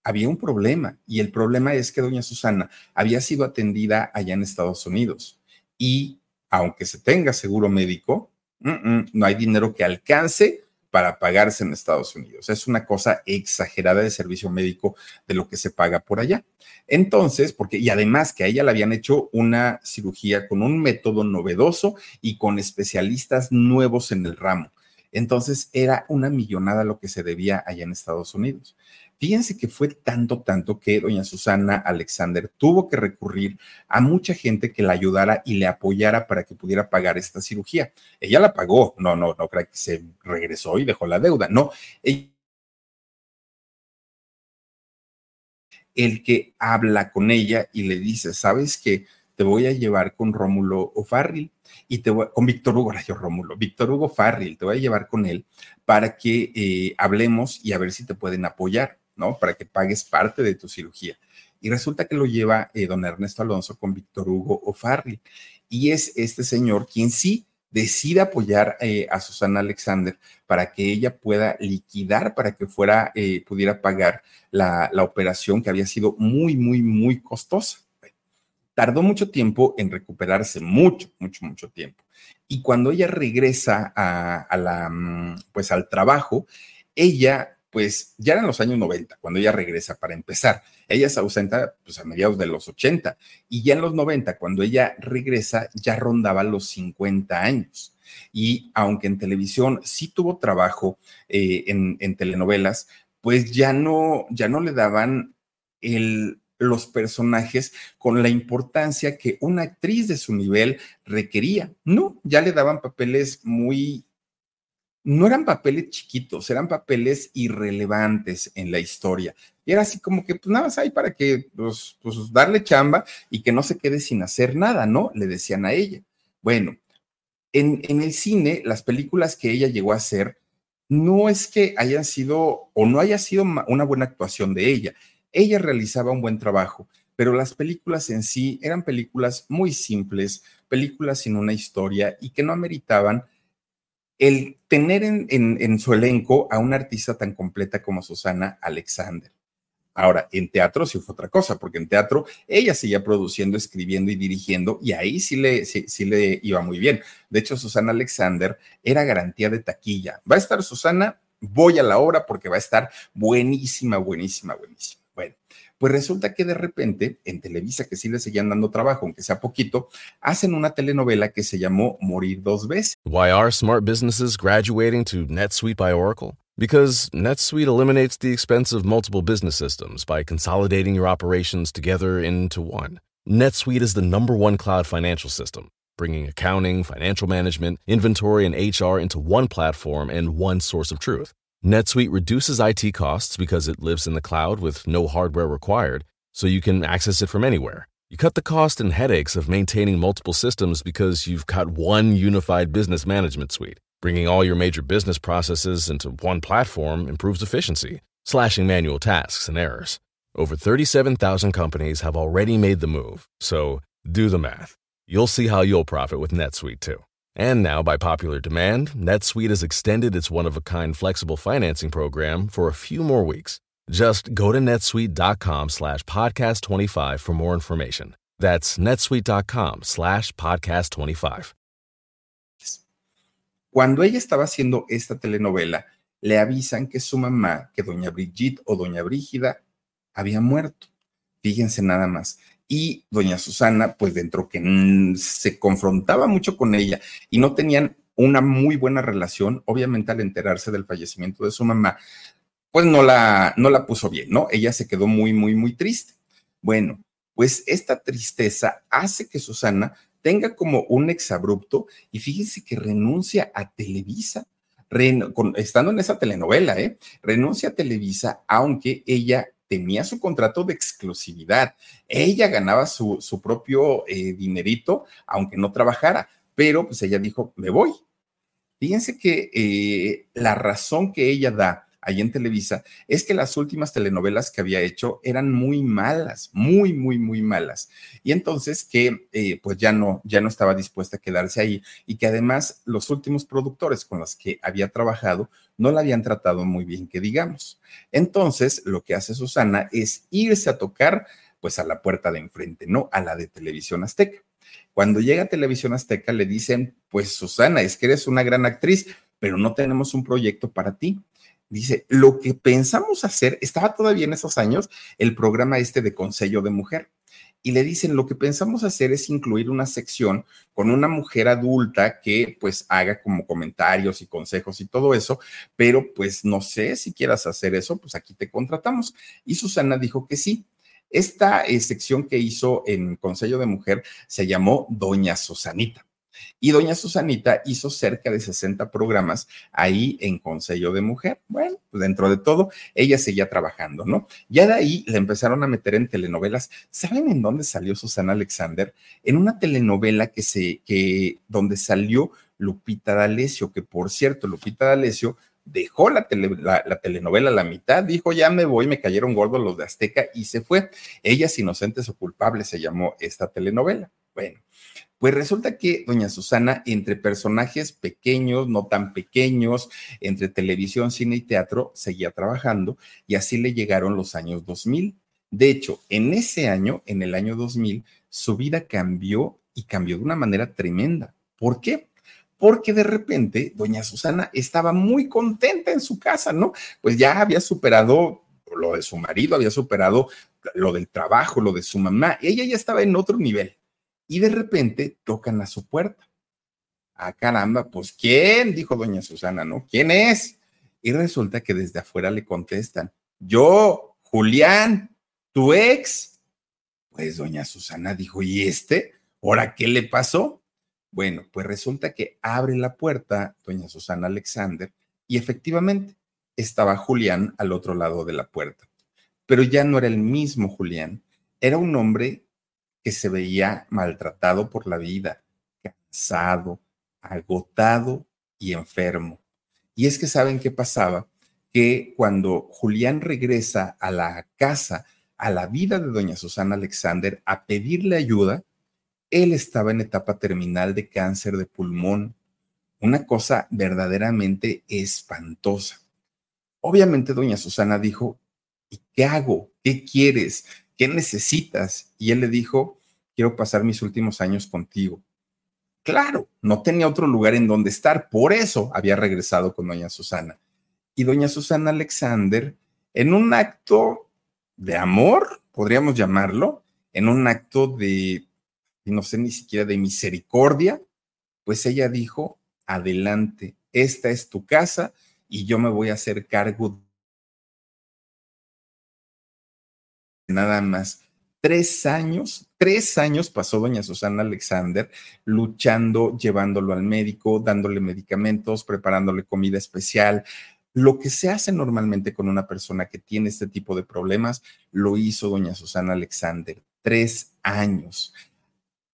había un problema y el problema es que doña Susana había sido atendida allá en Estados Unidos y aunque se tenga seguro médico, no hay dinero que alcance para pagarse en Estados Unidos. Es una cosa exagerada de servicio médico de lo que se paga por allá. Entonces, porque, y además que a ella le habían hecho una cirugía con un método novedoso y con especialistas nuevos en el ramo. Entonces, era una millonada lo que se debía allá en Estados Unidos. Fíjense que fue tanto, tanto que doña Susana Alexander tuvo que recurrir a mucha gente que la ayudara y le apoyara para que pudiera pagar esta cirugía. Ella la pagó, no, no, no creo que se regresó y dejó la deuda, no. el que habla con ella y le dice, sabes que te voy a llevar con Rómulo O'Farrill y te voy, con Víctor Hugo, yo Rómulo, Víctor Hugo Farril, te voy a llevar con él para que eh, hablemos y a ver si te pueden apoyar, ¿no? Para que pagues parte de tu cirugía. Y resulta que lo lleva eh, don Ernesto Alonso con Víctor Hugo O'Farrill. Y es este señor quien sí decide apoyar eh, a Susana Alexander para que ella pueda liquidar, para que fuera, pudiera pagar la, la operación que había sido muy, muy, muy costosa tardó mucho tiempo en recuperarse, mucho, mucho, mucho tiempo. Y cuando ella regresa a, la, mm, pues al trabajo, ella, pues ya eran los años 90, cuando ella regresa para empezar. Ella se ausenta pues a mediados de los 80 y ya en los 90, cuando ella regresa, ya rondaba los 50 años. Y aunque en televisión sí tuvo trabajo eh, en, en telenovelas, pues ya no, ya no le daban los personajes con la importancia que una actriz de su nivel requería. No, ya le daban papeles muy... No eran papeles chiquitos, eran papeles irrelevantes en la historia. Y era así como que, pues nada más hay para que, pues, pues darle chamba y que no se quede sin hacer nada, ¿no? Le decían a ella. Bueno, en, en el cine, las películas que ella llegó a hacer, no es que hayan sido o no haya sido una buena actuación de ella, ella realizaba un buen trabajo, pero las películas en sí eran películas muy simples, películas sin una historia y que no ameritaban el tener en, su elenco a una artista tan completa como Susana Alexander. Ahora, en teatro sí fue otra cosa, porque en teatro ella seguía produciendo, escribiendo y dirigiendo, y ahí sí le, sí le iba muy bien. De hecho, Susana Alexander era garantía de taquilla. Va a estar Susana, voy a la obra porque va a estar buenísima, buenísima, buenísima. Pues resulta que de repente en Televisa, que sí le seguían dando trabajo, aunque sea poquito, hacen una telenovela que se llamó Morir dos veces. Why are smart businesses graduating to NetSuite by Oracle? Because NetSuite eliminates the expense of multiple business systems by consolidating your operations together into one. NetSuite is the number one cloud financial system, bringing accounting, financial management, inventory, and HR into one platform and one source of truth. NetSuite reduces IT costs because it lives in the cloud with no hardware required, so you can access it from anywhere. You cut the cost and headaches of maintaining multiple systems because you've got one unified business management suite. Bringing all your major business processes into one platform improves efficiency, slashing manual tasks and errors. Over 37,000 companies have already made the move, so do the math. You'll see how you'll profit with NetSuite too. And now, by popular demand, NetSuite has extended its one of a kind flexible financing program for a few more weeks. Just go to netsuite.com slash podcast 25 for more information. That's netsuite.com slash podcast 25. Cuando ella estaba haciendo esta telenovela, le avisan que su mamá, que doña Brigitte o doña Brígida, había muerto. Fíjense nada más y doña Susana, pues dentro que se confrontaba mucho con ella y no tenían una muy buena relación, obviamente al enterarse del fallecimiento de su mamá, pues no la, no la puso bien, ¿no? Ella se quedó muy, muy, muy triste. Bueno, pues esta tristeza hace que Susana tenga como un exabrupto y fíjense que renuncia a Televisa, estando en esa telenovela, ¿eh? Renuncia a Televisa, aunque ella tenía su contrato de exclusividad. Ella ganaba su, su propio eh, dinerito, aunque no trabajara, pero pues ella dijo, me voy. Fíjense que eh, la razón que ella da ahí en Televisa es que las últimas telenovelas que había hecho eran muy malas, muy, muy, muy malas. Y entonces que eh, pues ya no, ya no estaba dispuesta a quedarse ahí y que además los últimos productores con los que había trabajado no la habían tratado muy bien, que digamos. Entonces lo que hace Susana es irse a tocar pues a la puerta de enfrente, no a la de Televisión Azteca. Cuando llega a Televisión Azteca le dicen, pues Susana, es que eres una gran actriz, pero no tenemos un proyecto para ti. Dice, lo que pensamos hacer, estaba todavía en esos años el programa este de Consejo de Mujer. Y le dicen, lo que pensamos hacer es incluir una sección con una mujer adulta que pues haga como comentarios y consejos y todo eso, pero pues no sé si quieras hacer eso, pues aquí te contratamos. Y Susana dijo que sí. Esta eh, sección que hizo en Consejo de Mujer se llamó Doña Susanita. Y doña Susanita hizo cerca de 60 programas ahí en Consejo de Mujer. Bueno, pues dentro de todo, ella seguía trabajando, ¿no? Ya de ahí le empezaron a meter en telenovelas. ¿Saben en dónde salió Susana Alexander? En una telenovela que se, que, donde salió Lupita D'Alessio, que por cierto, Lupita D'Alessio dejó la, la, telenovela a la mitad, dijo, ya me voy, me cayeron gordos los de Azteca y se fue. Ellas inocentes o culpables se llamó esta telenovela. Bueno, pues resulta que doña Susana, entre personajes pequeños, no tan pequeños, entre televisión, cine y teatro, seguía trabajando y así le llegaron los años 2000. De hecho, en ese año, en el año 2000, su vida cambió y cambió de una manera tremenda. ¿Por qué? Porque de repente doña Susana estaba muy contenta en su casa, ¿no? Pues ya había superado lo de su marido, había superado lo del trabajo, lo de su mamá. Ella ya estaba en otro nivel y de repente tocan a su puerta. Ah, caramba, pues ¿quién? Dijo doña Susana, ¿no? ¿Quién es? Y resulta que desde afuera le contestan, yo, Julián, tu ex. Pues doña Susana dijo, ¿y este? ¿Ahora qué le pasó? Bueno, pues resulta que abre la puerta doña Susana Alexander y efectivamente estaba Julián al otro lado de la puerta. Pero ya no era el mismo Julián, era un hombre que se veía maltratado por la vida, cansado, agotado y enfermo. Y es que saben qué pasaba, que cuando Julián regresa a la casa, a la vida de doña Susana Alexander, a pedirle ayuda, él estaba en etapa terminal de cáncer de pulmón, una cosa verdaderamente espantosa. Obviamente doña Susana dijo, ¿y qué hago? ¿Qué quieres? ¿Qué necesitas? Y él le dijo, quiero pasar mis últimos años contigo. Claro, no tenía otro lugar en donde estar, por eso había regresado con doña Susana. Y doña Susana Alexander, en un acto de amor, podríamos llamarlo, en un acto de, no sé ni siquiera de misericordia, pues ella dijo, adelante, esta es tu casa y yo me voy a hacer cargo nada más. Tres años, tres años pasó doña Susana Alexander luchando, llevándolo al médico, dándole medicamentos, preparándole comida especial. Lo que se hace normalmente con una persona que tiene este tipo de problemas, lo hizo doña Susana Alexander. Tres años.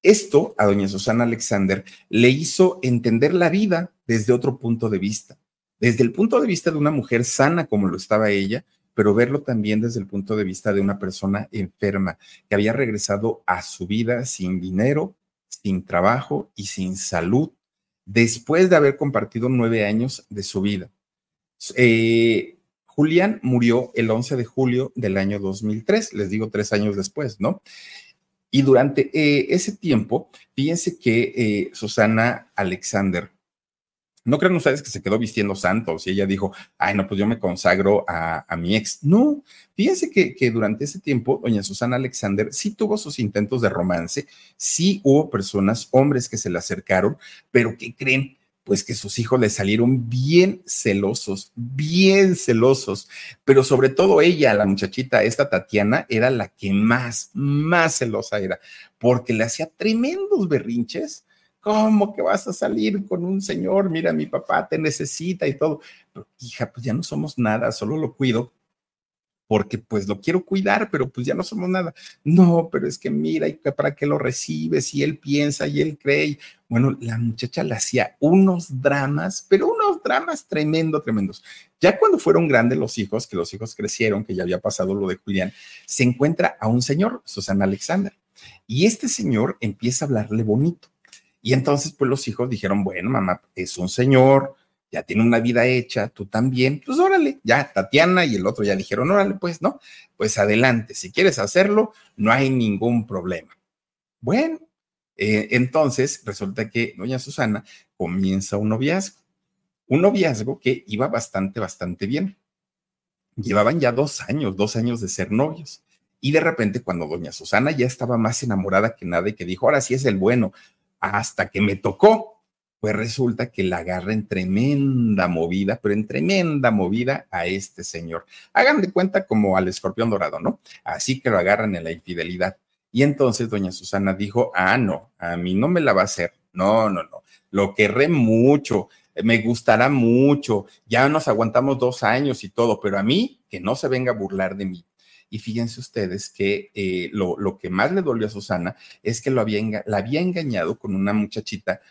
Esto a doña Susana Alexander le hizo entender la vida desde otro punto de vista, desde el punto de vista de una mujer sana como lo estaba ella, pero verlo también desde el punto de vista de una persona enferma que había regresado a su vida sin dinero, sin trabajo y sin salud, después de haber compartido nueve años de su vida. Eh, Julián murió el 11 de julio del año 2003, les digo tres años después, ¿no? Y durante eh, ese tiempo, fíjense que eh, Susana Alexander no crean ustedes que se quedó vistiendo santos y ella dijo, ay, no, pues yo me consagro a, mi ex. No, fíjense que, que, durante ese tiempo, doña Susana Alexander sí tuvo sus intentos de romance, sí hubo personas, hombres que se le acercaron, pero ¿qué creen? Pues que sus hijos le salieron bien celosos, bien celosos, pero sobre todo ella, la muchachita, esta Tatiana, era la que más, más celosa era, porque le hacía tremendos berrinches ¿Cómo que vas a salir con un señor? Mira, mi papá te necesita y todo. Pero, hija, pues ya no somos nada, solo lo cuido porque pues lo quiero cuidar, pero pues ya no somos nada. No, pero es que mira, ¿y para qué lo recibes? Y él piensa y él cree. Bueno, la muchacha le hacía unos dramas, pero unos dramas tremendo, tremendos. Ya cuando fueron grandes los hijos, que los hijos crecieron, que ya había pasado lo de Julián, se encuentra a un señor, Susana Alexander, y este señor empieza a hablarle bonito y entonces, pues los hijos dijeron, bueno, mamá, es un señor, ya tiene una vida hecha, tú también, pues órale, ya Tatiana y el otro ya dijeron, órale, pues no, pues adelante, si quieres hacerlo, no hay ningún problema. Bueno, eh, entonces resulta que doña Susana comienza un noviazgo, un noviazgo que iba bastante, bastante bien. Llevaban ya dos años, dos años de ser novios. Y de repente, cuando doña Susana ya estaba más enamorada que nada y que dijo, ahora sí es el bueno, hasta que me tocó. Pues resulta que la agarra en tremenda movida, pero en tremenda movida a este señor. Hagan de cuenta como al escorpión dorado, ¿no? Así que lo agarran en la infidelidad. Y entonces doña Susana dijo, ah, no, a mí no me la va a hacer. no, no, no. Lo querré mucho, me gustará mucho, ya nos aguantamos dos años y todo, pero a mí que no se venga a burlar de mí. Y fíjense ustedes que eh, lo, lo, que más le dolió a Susana es que lo había, la había engañado con una muchachita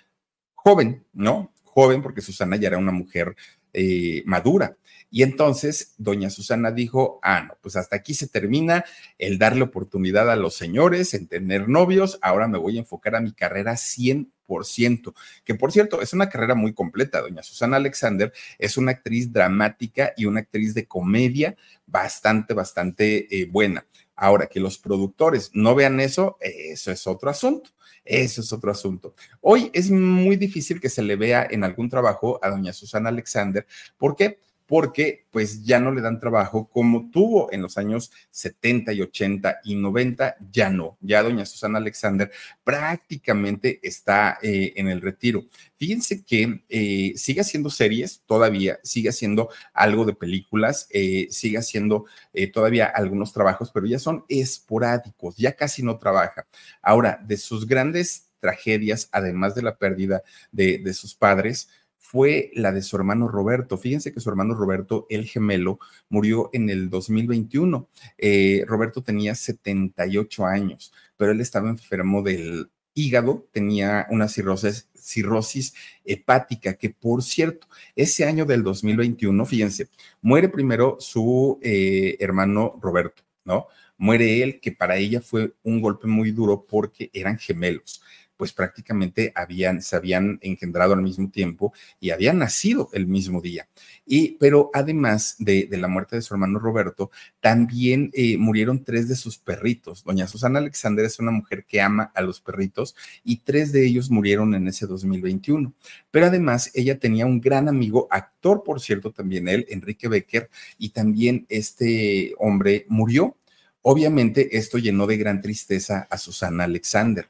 joven, ¿no? Joven, porque Susana ya era una mujer eh, madura. Y entonces doña Susana dijo, ah, no, pues hasta aquí se termina el darle oportunidad a los señores en tener novios, ahora me voy a enfocar a mi carrera 100%, que por cierto es una carrera muy completa. Doña Susana Alexander es una actriz dramática y una actriz de comedia bastante, bastante eh, buena. Ahora, que los productores no vean eso, eso es otro asunto. Eso es otro asunto. Hoy es muy difícil que se le vea en algún trabajo a doña Susana Alexander. ¿Por qué? Porque pues ya no le dan trabajo como tuvo en los años 70 y 80 y 90, ya no, ya doña Susana Alexander prácticamente está eh, en el retiro. Fíjense que eh, sigue haciendo series todavía, sigue haciendo algo de películas, eh, sigue haciendo todavía algunos trabajos, pero ya son esporádicos, ya casi no trabaja. Ahora, de sus grandes tragedias, además de la pérdida de, de sus padres, fue la de su hermano Roberto. Fíjense que su hermano Roberto, el gemelo, murió en el 2021. Eh, Roberto tenía 78 años, pero él estaba enfermo del hígado, tenía una cirrosis, hepática, que por cierto, ese año del 2021, fíjense, muere primero su eh, hermano Roberto, ¿no? Muere él, que para ella fue un golpe muy duro porque eran gemelos pues prácticamente habían, se habían engendrado al mismo tiempo y habían nacido el mismo día. Y, pero además de, la muerte de su hermano Roberto, también eh, murieron tres de sus perritos. Doña Susana Alexander es una mujer que ama a los perritos y tres de ellos murieron en ese 2021. Pero además ella tenía un gran amigo, actor por cierto también él, Enrique Becker, y también este hombre murió. Obviamente esto llenó de gran tristeza a Susana Alexander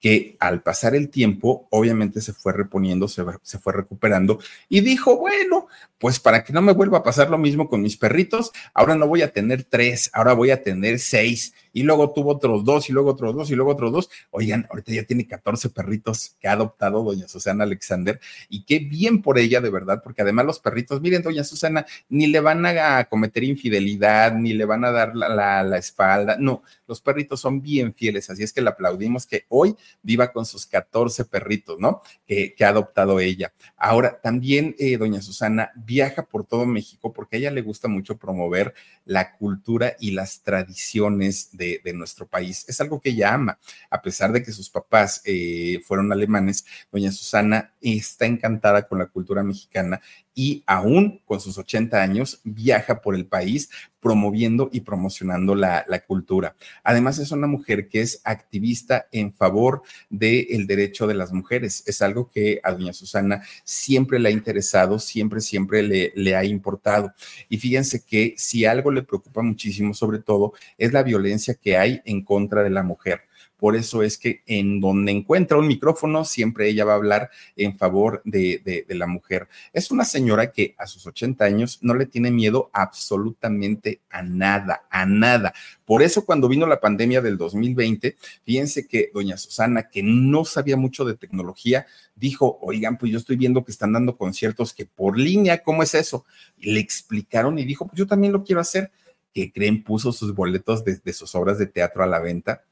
que al pasar el tiempo, obviamente se fue reponiendo, se, fue recuperando y dijo, bueno, pues para que no me vuelva a pasar lo mismo con mis perritos, ahora no voy a tener tres, ahora voy a tener seis y luego tuvo otros dos y luego otros dos y luego otros dos. Oigan, ahorita ya tiene 14 perritos que ha adoptado doña Susana Alexander y qué bien por ella de verdad, porque además los perritos, miren, doña Susana, ni le van a cometer infidelidad, ni le van a dar la, la, espalda, no, los perritos son bien fieles, así es que le aplaudimos que hoy viva con sus 14 perritos, ¿no? Que, ha adoptado ella. Ahora, también eh, doña Susana viaja por todo México porque a ella le gusta mucho promover la cultura y las tradiciones de, nuestro país. Es algo que ella ama, a pesar de que sus papás eh, fueron alemanes, doña Susana está encantada con la cultura mexicana y aún con sus 80 años viaja por el país promoviendo y promocionando la, cultura. Además es una mujer que es activista en favor del derecho de las mujeres. Es algo que a doña Susana siempre le ha interesado, siempre, siempre le, le ha importado. Y fíjense que si algo le preocupa muchísimo, sobre todo, es la violencia que hay en contra de la mujer. Por eso es que en donde encuentra un micrófono, siempre ella va a hablar en favor de, la mujer. Es una señora que a sus 80 años no le tiene miedo absolutamente a nada, a nada. Por eso cuando vino la pandemia del 2020, fíjense que doña Susana, que no sabía mucho de tecnología, dijo, oigan, pues yo estoy viendo que están dando conciertos que por línea, ¿cómo es eso? Le explicaron y dijo, pues yo también lo quiero hacer. Que creen, puso sus boletos de sus obras de teatro a la venta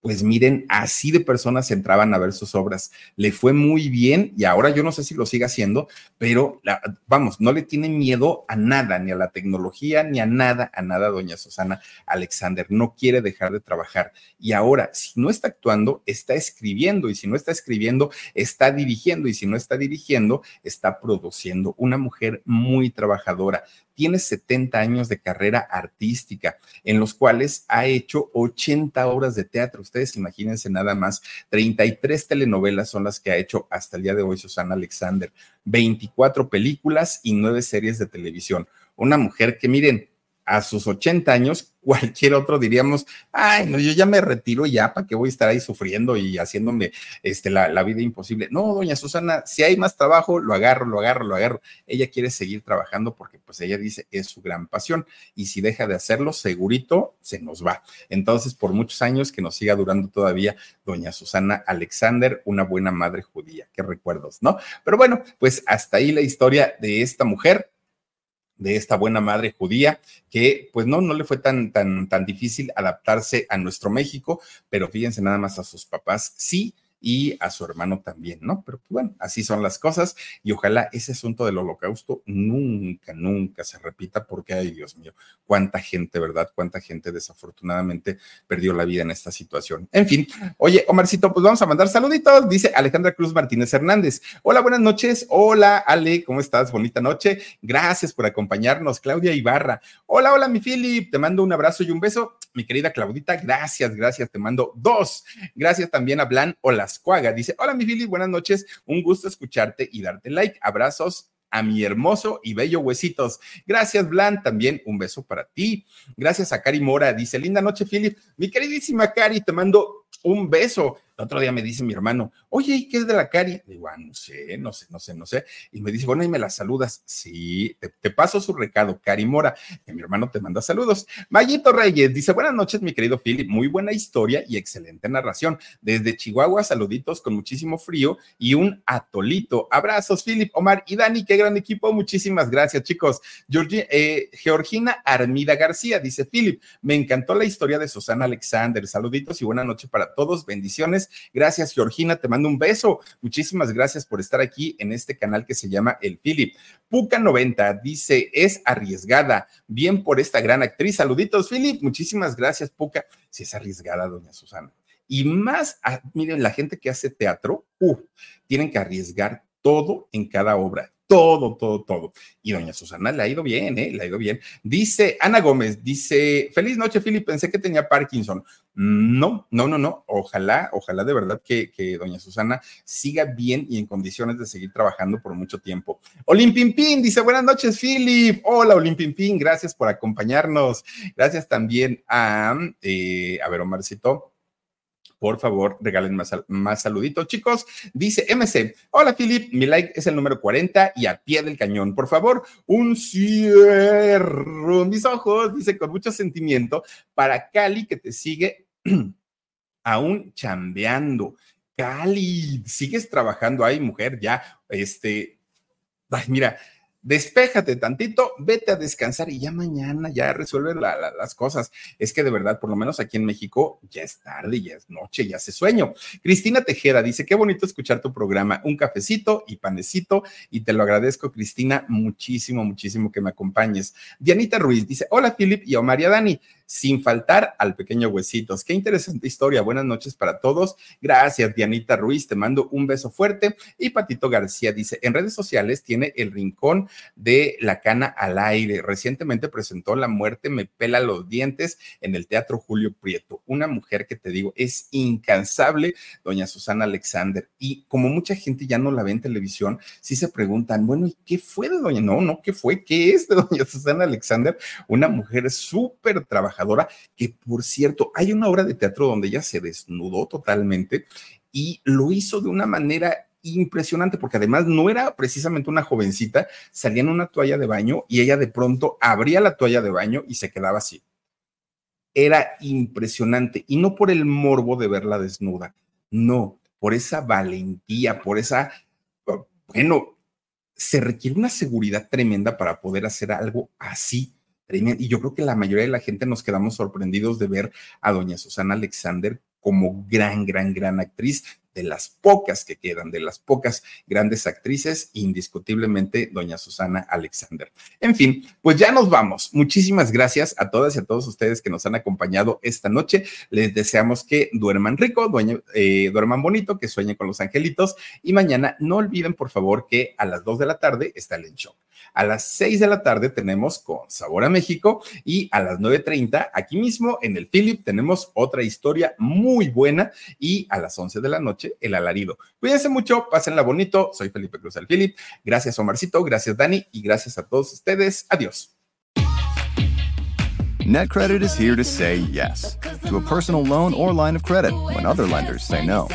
pues miren, así de personas entraban a ver sus obras. Le fue muy bien y ahora yo no sé si lo sigue haciendo, pero vamos, no le tiene miedo a nada, ni a la tecnología, ni a nada, a nada, doña Susana Alexander. No quiere dejar de trabajar. Y ahora, si no está actuando, está escribiendo y si no está escribiendo, está dirigiendo y si no está dirigiendo, está produciendo. Una mujer muy trabajadora tiene 70 años de carrera artística, en los cuales ha hecho 80 obras de teatro. Ustedes imagínense nada más, 33 telenovelas son las que ha hecho hasta el día de hoy Susana Alexander, 24 películas y 9 series de televisión. Una mujer que, miren, a sus 80 años, cualquier otro diríamos, ay, no, yo ya me retiro ya, ¿para qué voy a estar ahí sufriendo y haciéndome este, la, la, vida imposible? No, doña Susana, si hay más trabajo, lo agarro, lo agarro, lo agarro. Ella quiere seguir trabajando porque pues ella dice es su gran pasión y si deja de hacerlo, segurito se nos va. Entonces, por muchos años que nos siga durando todavía doña Susana Alexander, una buena madre judía. Qué recuerdos, ¿no? Pero bueno, pues hasta ahí la historia de esta mujer de esta buena madre judía, que pues no, no le fue tan, tan, tan difícil adaptarse a nuestro México, pero fíjense nada más a sus papás, sí y a su hermano también, ¿no? Pero pues, bueno, así son las cosas y ojalá ese asunto del holocausto nunca, nunca se repita porque, ay Dios mío, cuánta gente, ¿verdad? Cuánta gente desafortunadamente perdió la vida en esta situación. En fin, oye, Omarcito, pues vamos a mandar saluditos, dice Alejandra Cruz Martínez Hernández. Hola, buenas noches. Hola, Ale, ¿cómo estás? Bonita noche. Gracias por acompañarnos, Claudia Ibarra. Hola, hola, mi Philip, te mando un abrazo y un beso. Mi querida Claudita, gracias, gracias, te mando dos. Gracias también a Blan Olascuaga. Dice, hola, mi Philip, buenas noches. Un gusto escucharte y darte like. Abrazos a mi hermoso y bello huesitos. Gracias, Blan. También un beso para ti. Gracias a Cari Mora. Dice, linda noche, Philip. Mi queridísima Cari, te mando un beso. El otro día me dice mi hermano, oye, ¿y qué es de la Cari? Digo, ah, no sé, no sé, no sé, no sé. Y me dice, bueno, y me la saludas. Sí, te, paso su recado, Cari Mora, que mi hermano te manda saludos. Mayito Reyes dice, buenas noches, mi querido Philip, muy buena historia y excelente narración. Desde Chihuahua, saluditos con muchísimo frío y un atolito. Abrazos, Philip, Omar y Dani, qué gran equipo. Muchísimas gracias, chicos. Eh, Georgina Armida García dice, Philip, me encantó la historia de Susana Alexander. Saluditos y buena noche para todos. Bendiciones. Gracias, Georgina. Te mando un beso. Muchísimas gracias por estar aquí en este canal que se llama El Philip. Puca90 dice, es arriesgada. Bien por esta gran actriz. Saluditos, Philip. Muchísimas gracias, Puca. Si es arriesgada, doña Susana. Y más, miren, la gente que hace teatro, uh, tienen que arriesgar todo en cada obra todo, todo, todo. Y doña Susana le ha ido bien, ¿eh? Le ha ido bien. Dice Ana Gómez, dice, feliz noche, Philip, pensé que tenía Parkinson. No, no, no, no. Ojalá, ojalá de verdad que, que doña Susana siga bien y en condiciones de seguir trabajando por mucho tiempo. Olimpimpín dice, buenas noches, Philip. Hola, Olimpimpín, gracias por acompañarnos. Gracias también a, eh, a ver, Omarcito por favor, regalen más, más saluditos, chicos. Dice MC, hola Philip, mi like es el número 40 y a pie del cañón. Por favor, un cierro mis ojos, dice con mucho sentimiento, para Cali que te sigue aún chambeando. Cali, sigues trabajando ahí, mujer, ya, este, ay, mira, despéjate tantito, vete a descansar y ya mañana ya resuelve las cosas. Es que de verdad, por lo menos aquí en México, ya es tarde, ya es noche, ya hace sueño. Cristina Tejera dice, qué bonito escuchar tu programa, un cafecito y panecito, y te lo agradezco, Cristina, muchísimo, muchísimo que me acompañes. Dianita Ruiz dice, hola, Philip y Omar y Dani sin faltar al pequeño Huesitos. Qué interesante historia. Buenas noches para todos. Gracias, Dianita Ruiz. Te mando un beso fuerte. Y Patito García dice, en redes sociales tiene el rincón de la cana al aire. Recientemente presentó La muerte me pela los dientes en el Teatro Julio Prieto. Una mujer que te digo es incansable, doña Susana Alexander. Y como mucha gente ya no la ve en televisión, sí se preguntan, bueno, ¿y qué fue de doña? No, no, ¿qué fue? ¿Qué es de doña Susana Alexander? Una mujer súper trabajadora que por cierto, hay una obra de teatro donde ella se desnudó totalmente y lo hizo de una manera impresionante porque además no era precisamente una jovencita, salía en una toalla de baño y ella de pronto abría la toalla de baño y se quedaba así. Era impresionante y no por el morbo de verla desnuda, no, por esa valentía, por esa, bueno, se requiere una seguridad tremenda para poder hacer algo así y yo creo que la mayoría de la gente nos quedamos sorprendidos de ver a doña Susana Alexander como gran, gran, gran actriz de las pocas que quedan, de las pocas grandes actrices, indiscutiblemente doña Susana Alexander. En fin, pues ya nos vamos. Muchísimas gracias a todas y a todos ustedes que nos han acompañado esta noche. Les deseamos que duerman rico, eh, duerman bonito, que sueñen con los angelitos y mañana no olviden por favor que a las 2 de la tarde está el show. A las 6 de la tarde tenemos con Sabor a México y a las 9.30 aquí mismo en el Philip tenemos otra historia muy buena y a las 11 de la noche el alarido. Cuídense mucho, pásenla bonito. Soy Felipe Cruz del Philip. Gracias Omarcito, gracias Dani y gracias a todos ustedes. Adiós. NetCredit is here to say yes to a personal loan or line of credit when other lenders say no.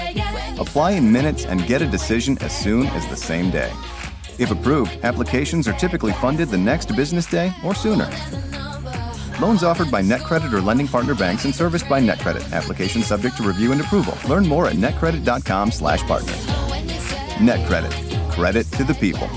Apply in minutes and get a decision as soon as the same day. If approved, applications are typically funded the next business day or sooner. Loans offered by NetCredit or lending partner banks and serviced by NetCredit. Application subject to review and approval. Learn more at netcredit.com/partner. NetCredit. Credit to the people.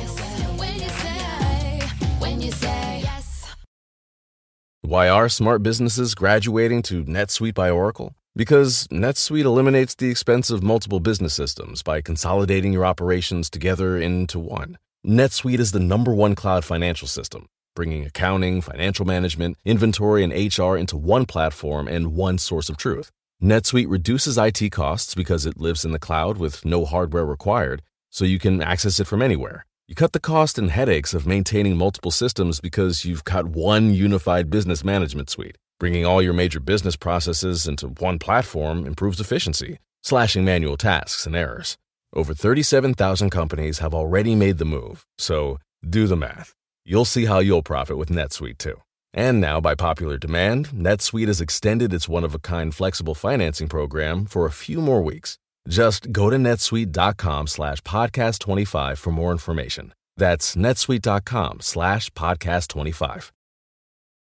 Why are smart businesses graduating to NetSuite by Oracle? Because NetSuite eliminates the expense of multiple business systems by consolidating your operations together into one. NetSuite is the number one cloud financial system, bringing accounting, financial management, inventory, and HR into one platform and one source of truth. NetSuite reduces IT costs because it lives in the cloud with no hardware required, so you can access it from anywhere. You cut the cost and headaches of maintaining multiple systems because you've got one unified business management suite. Bringing all your major business processes into one platform improves efficiency, slashing manual tasks and errors. Over 37,000 companies have already made the move, so do the math. You'll see how you'll profit with NetSuite too. And now, by popular demand, NetSuite has extended its one of a kind flexible financing program for a few more weeks. Just go to netsuite.com slash podcast 25 for more information. That's netsuite.com slash podcast 25.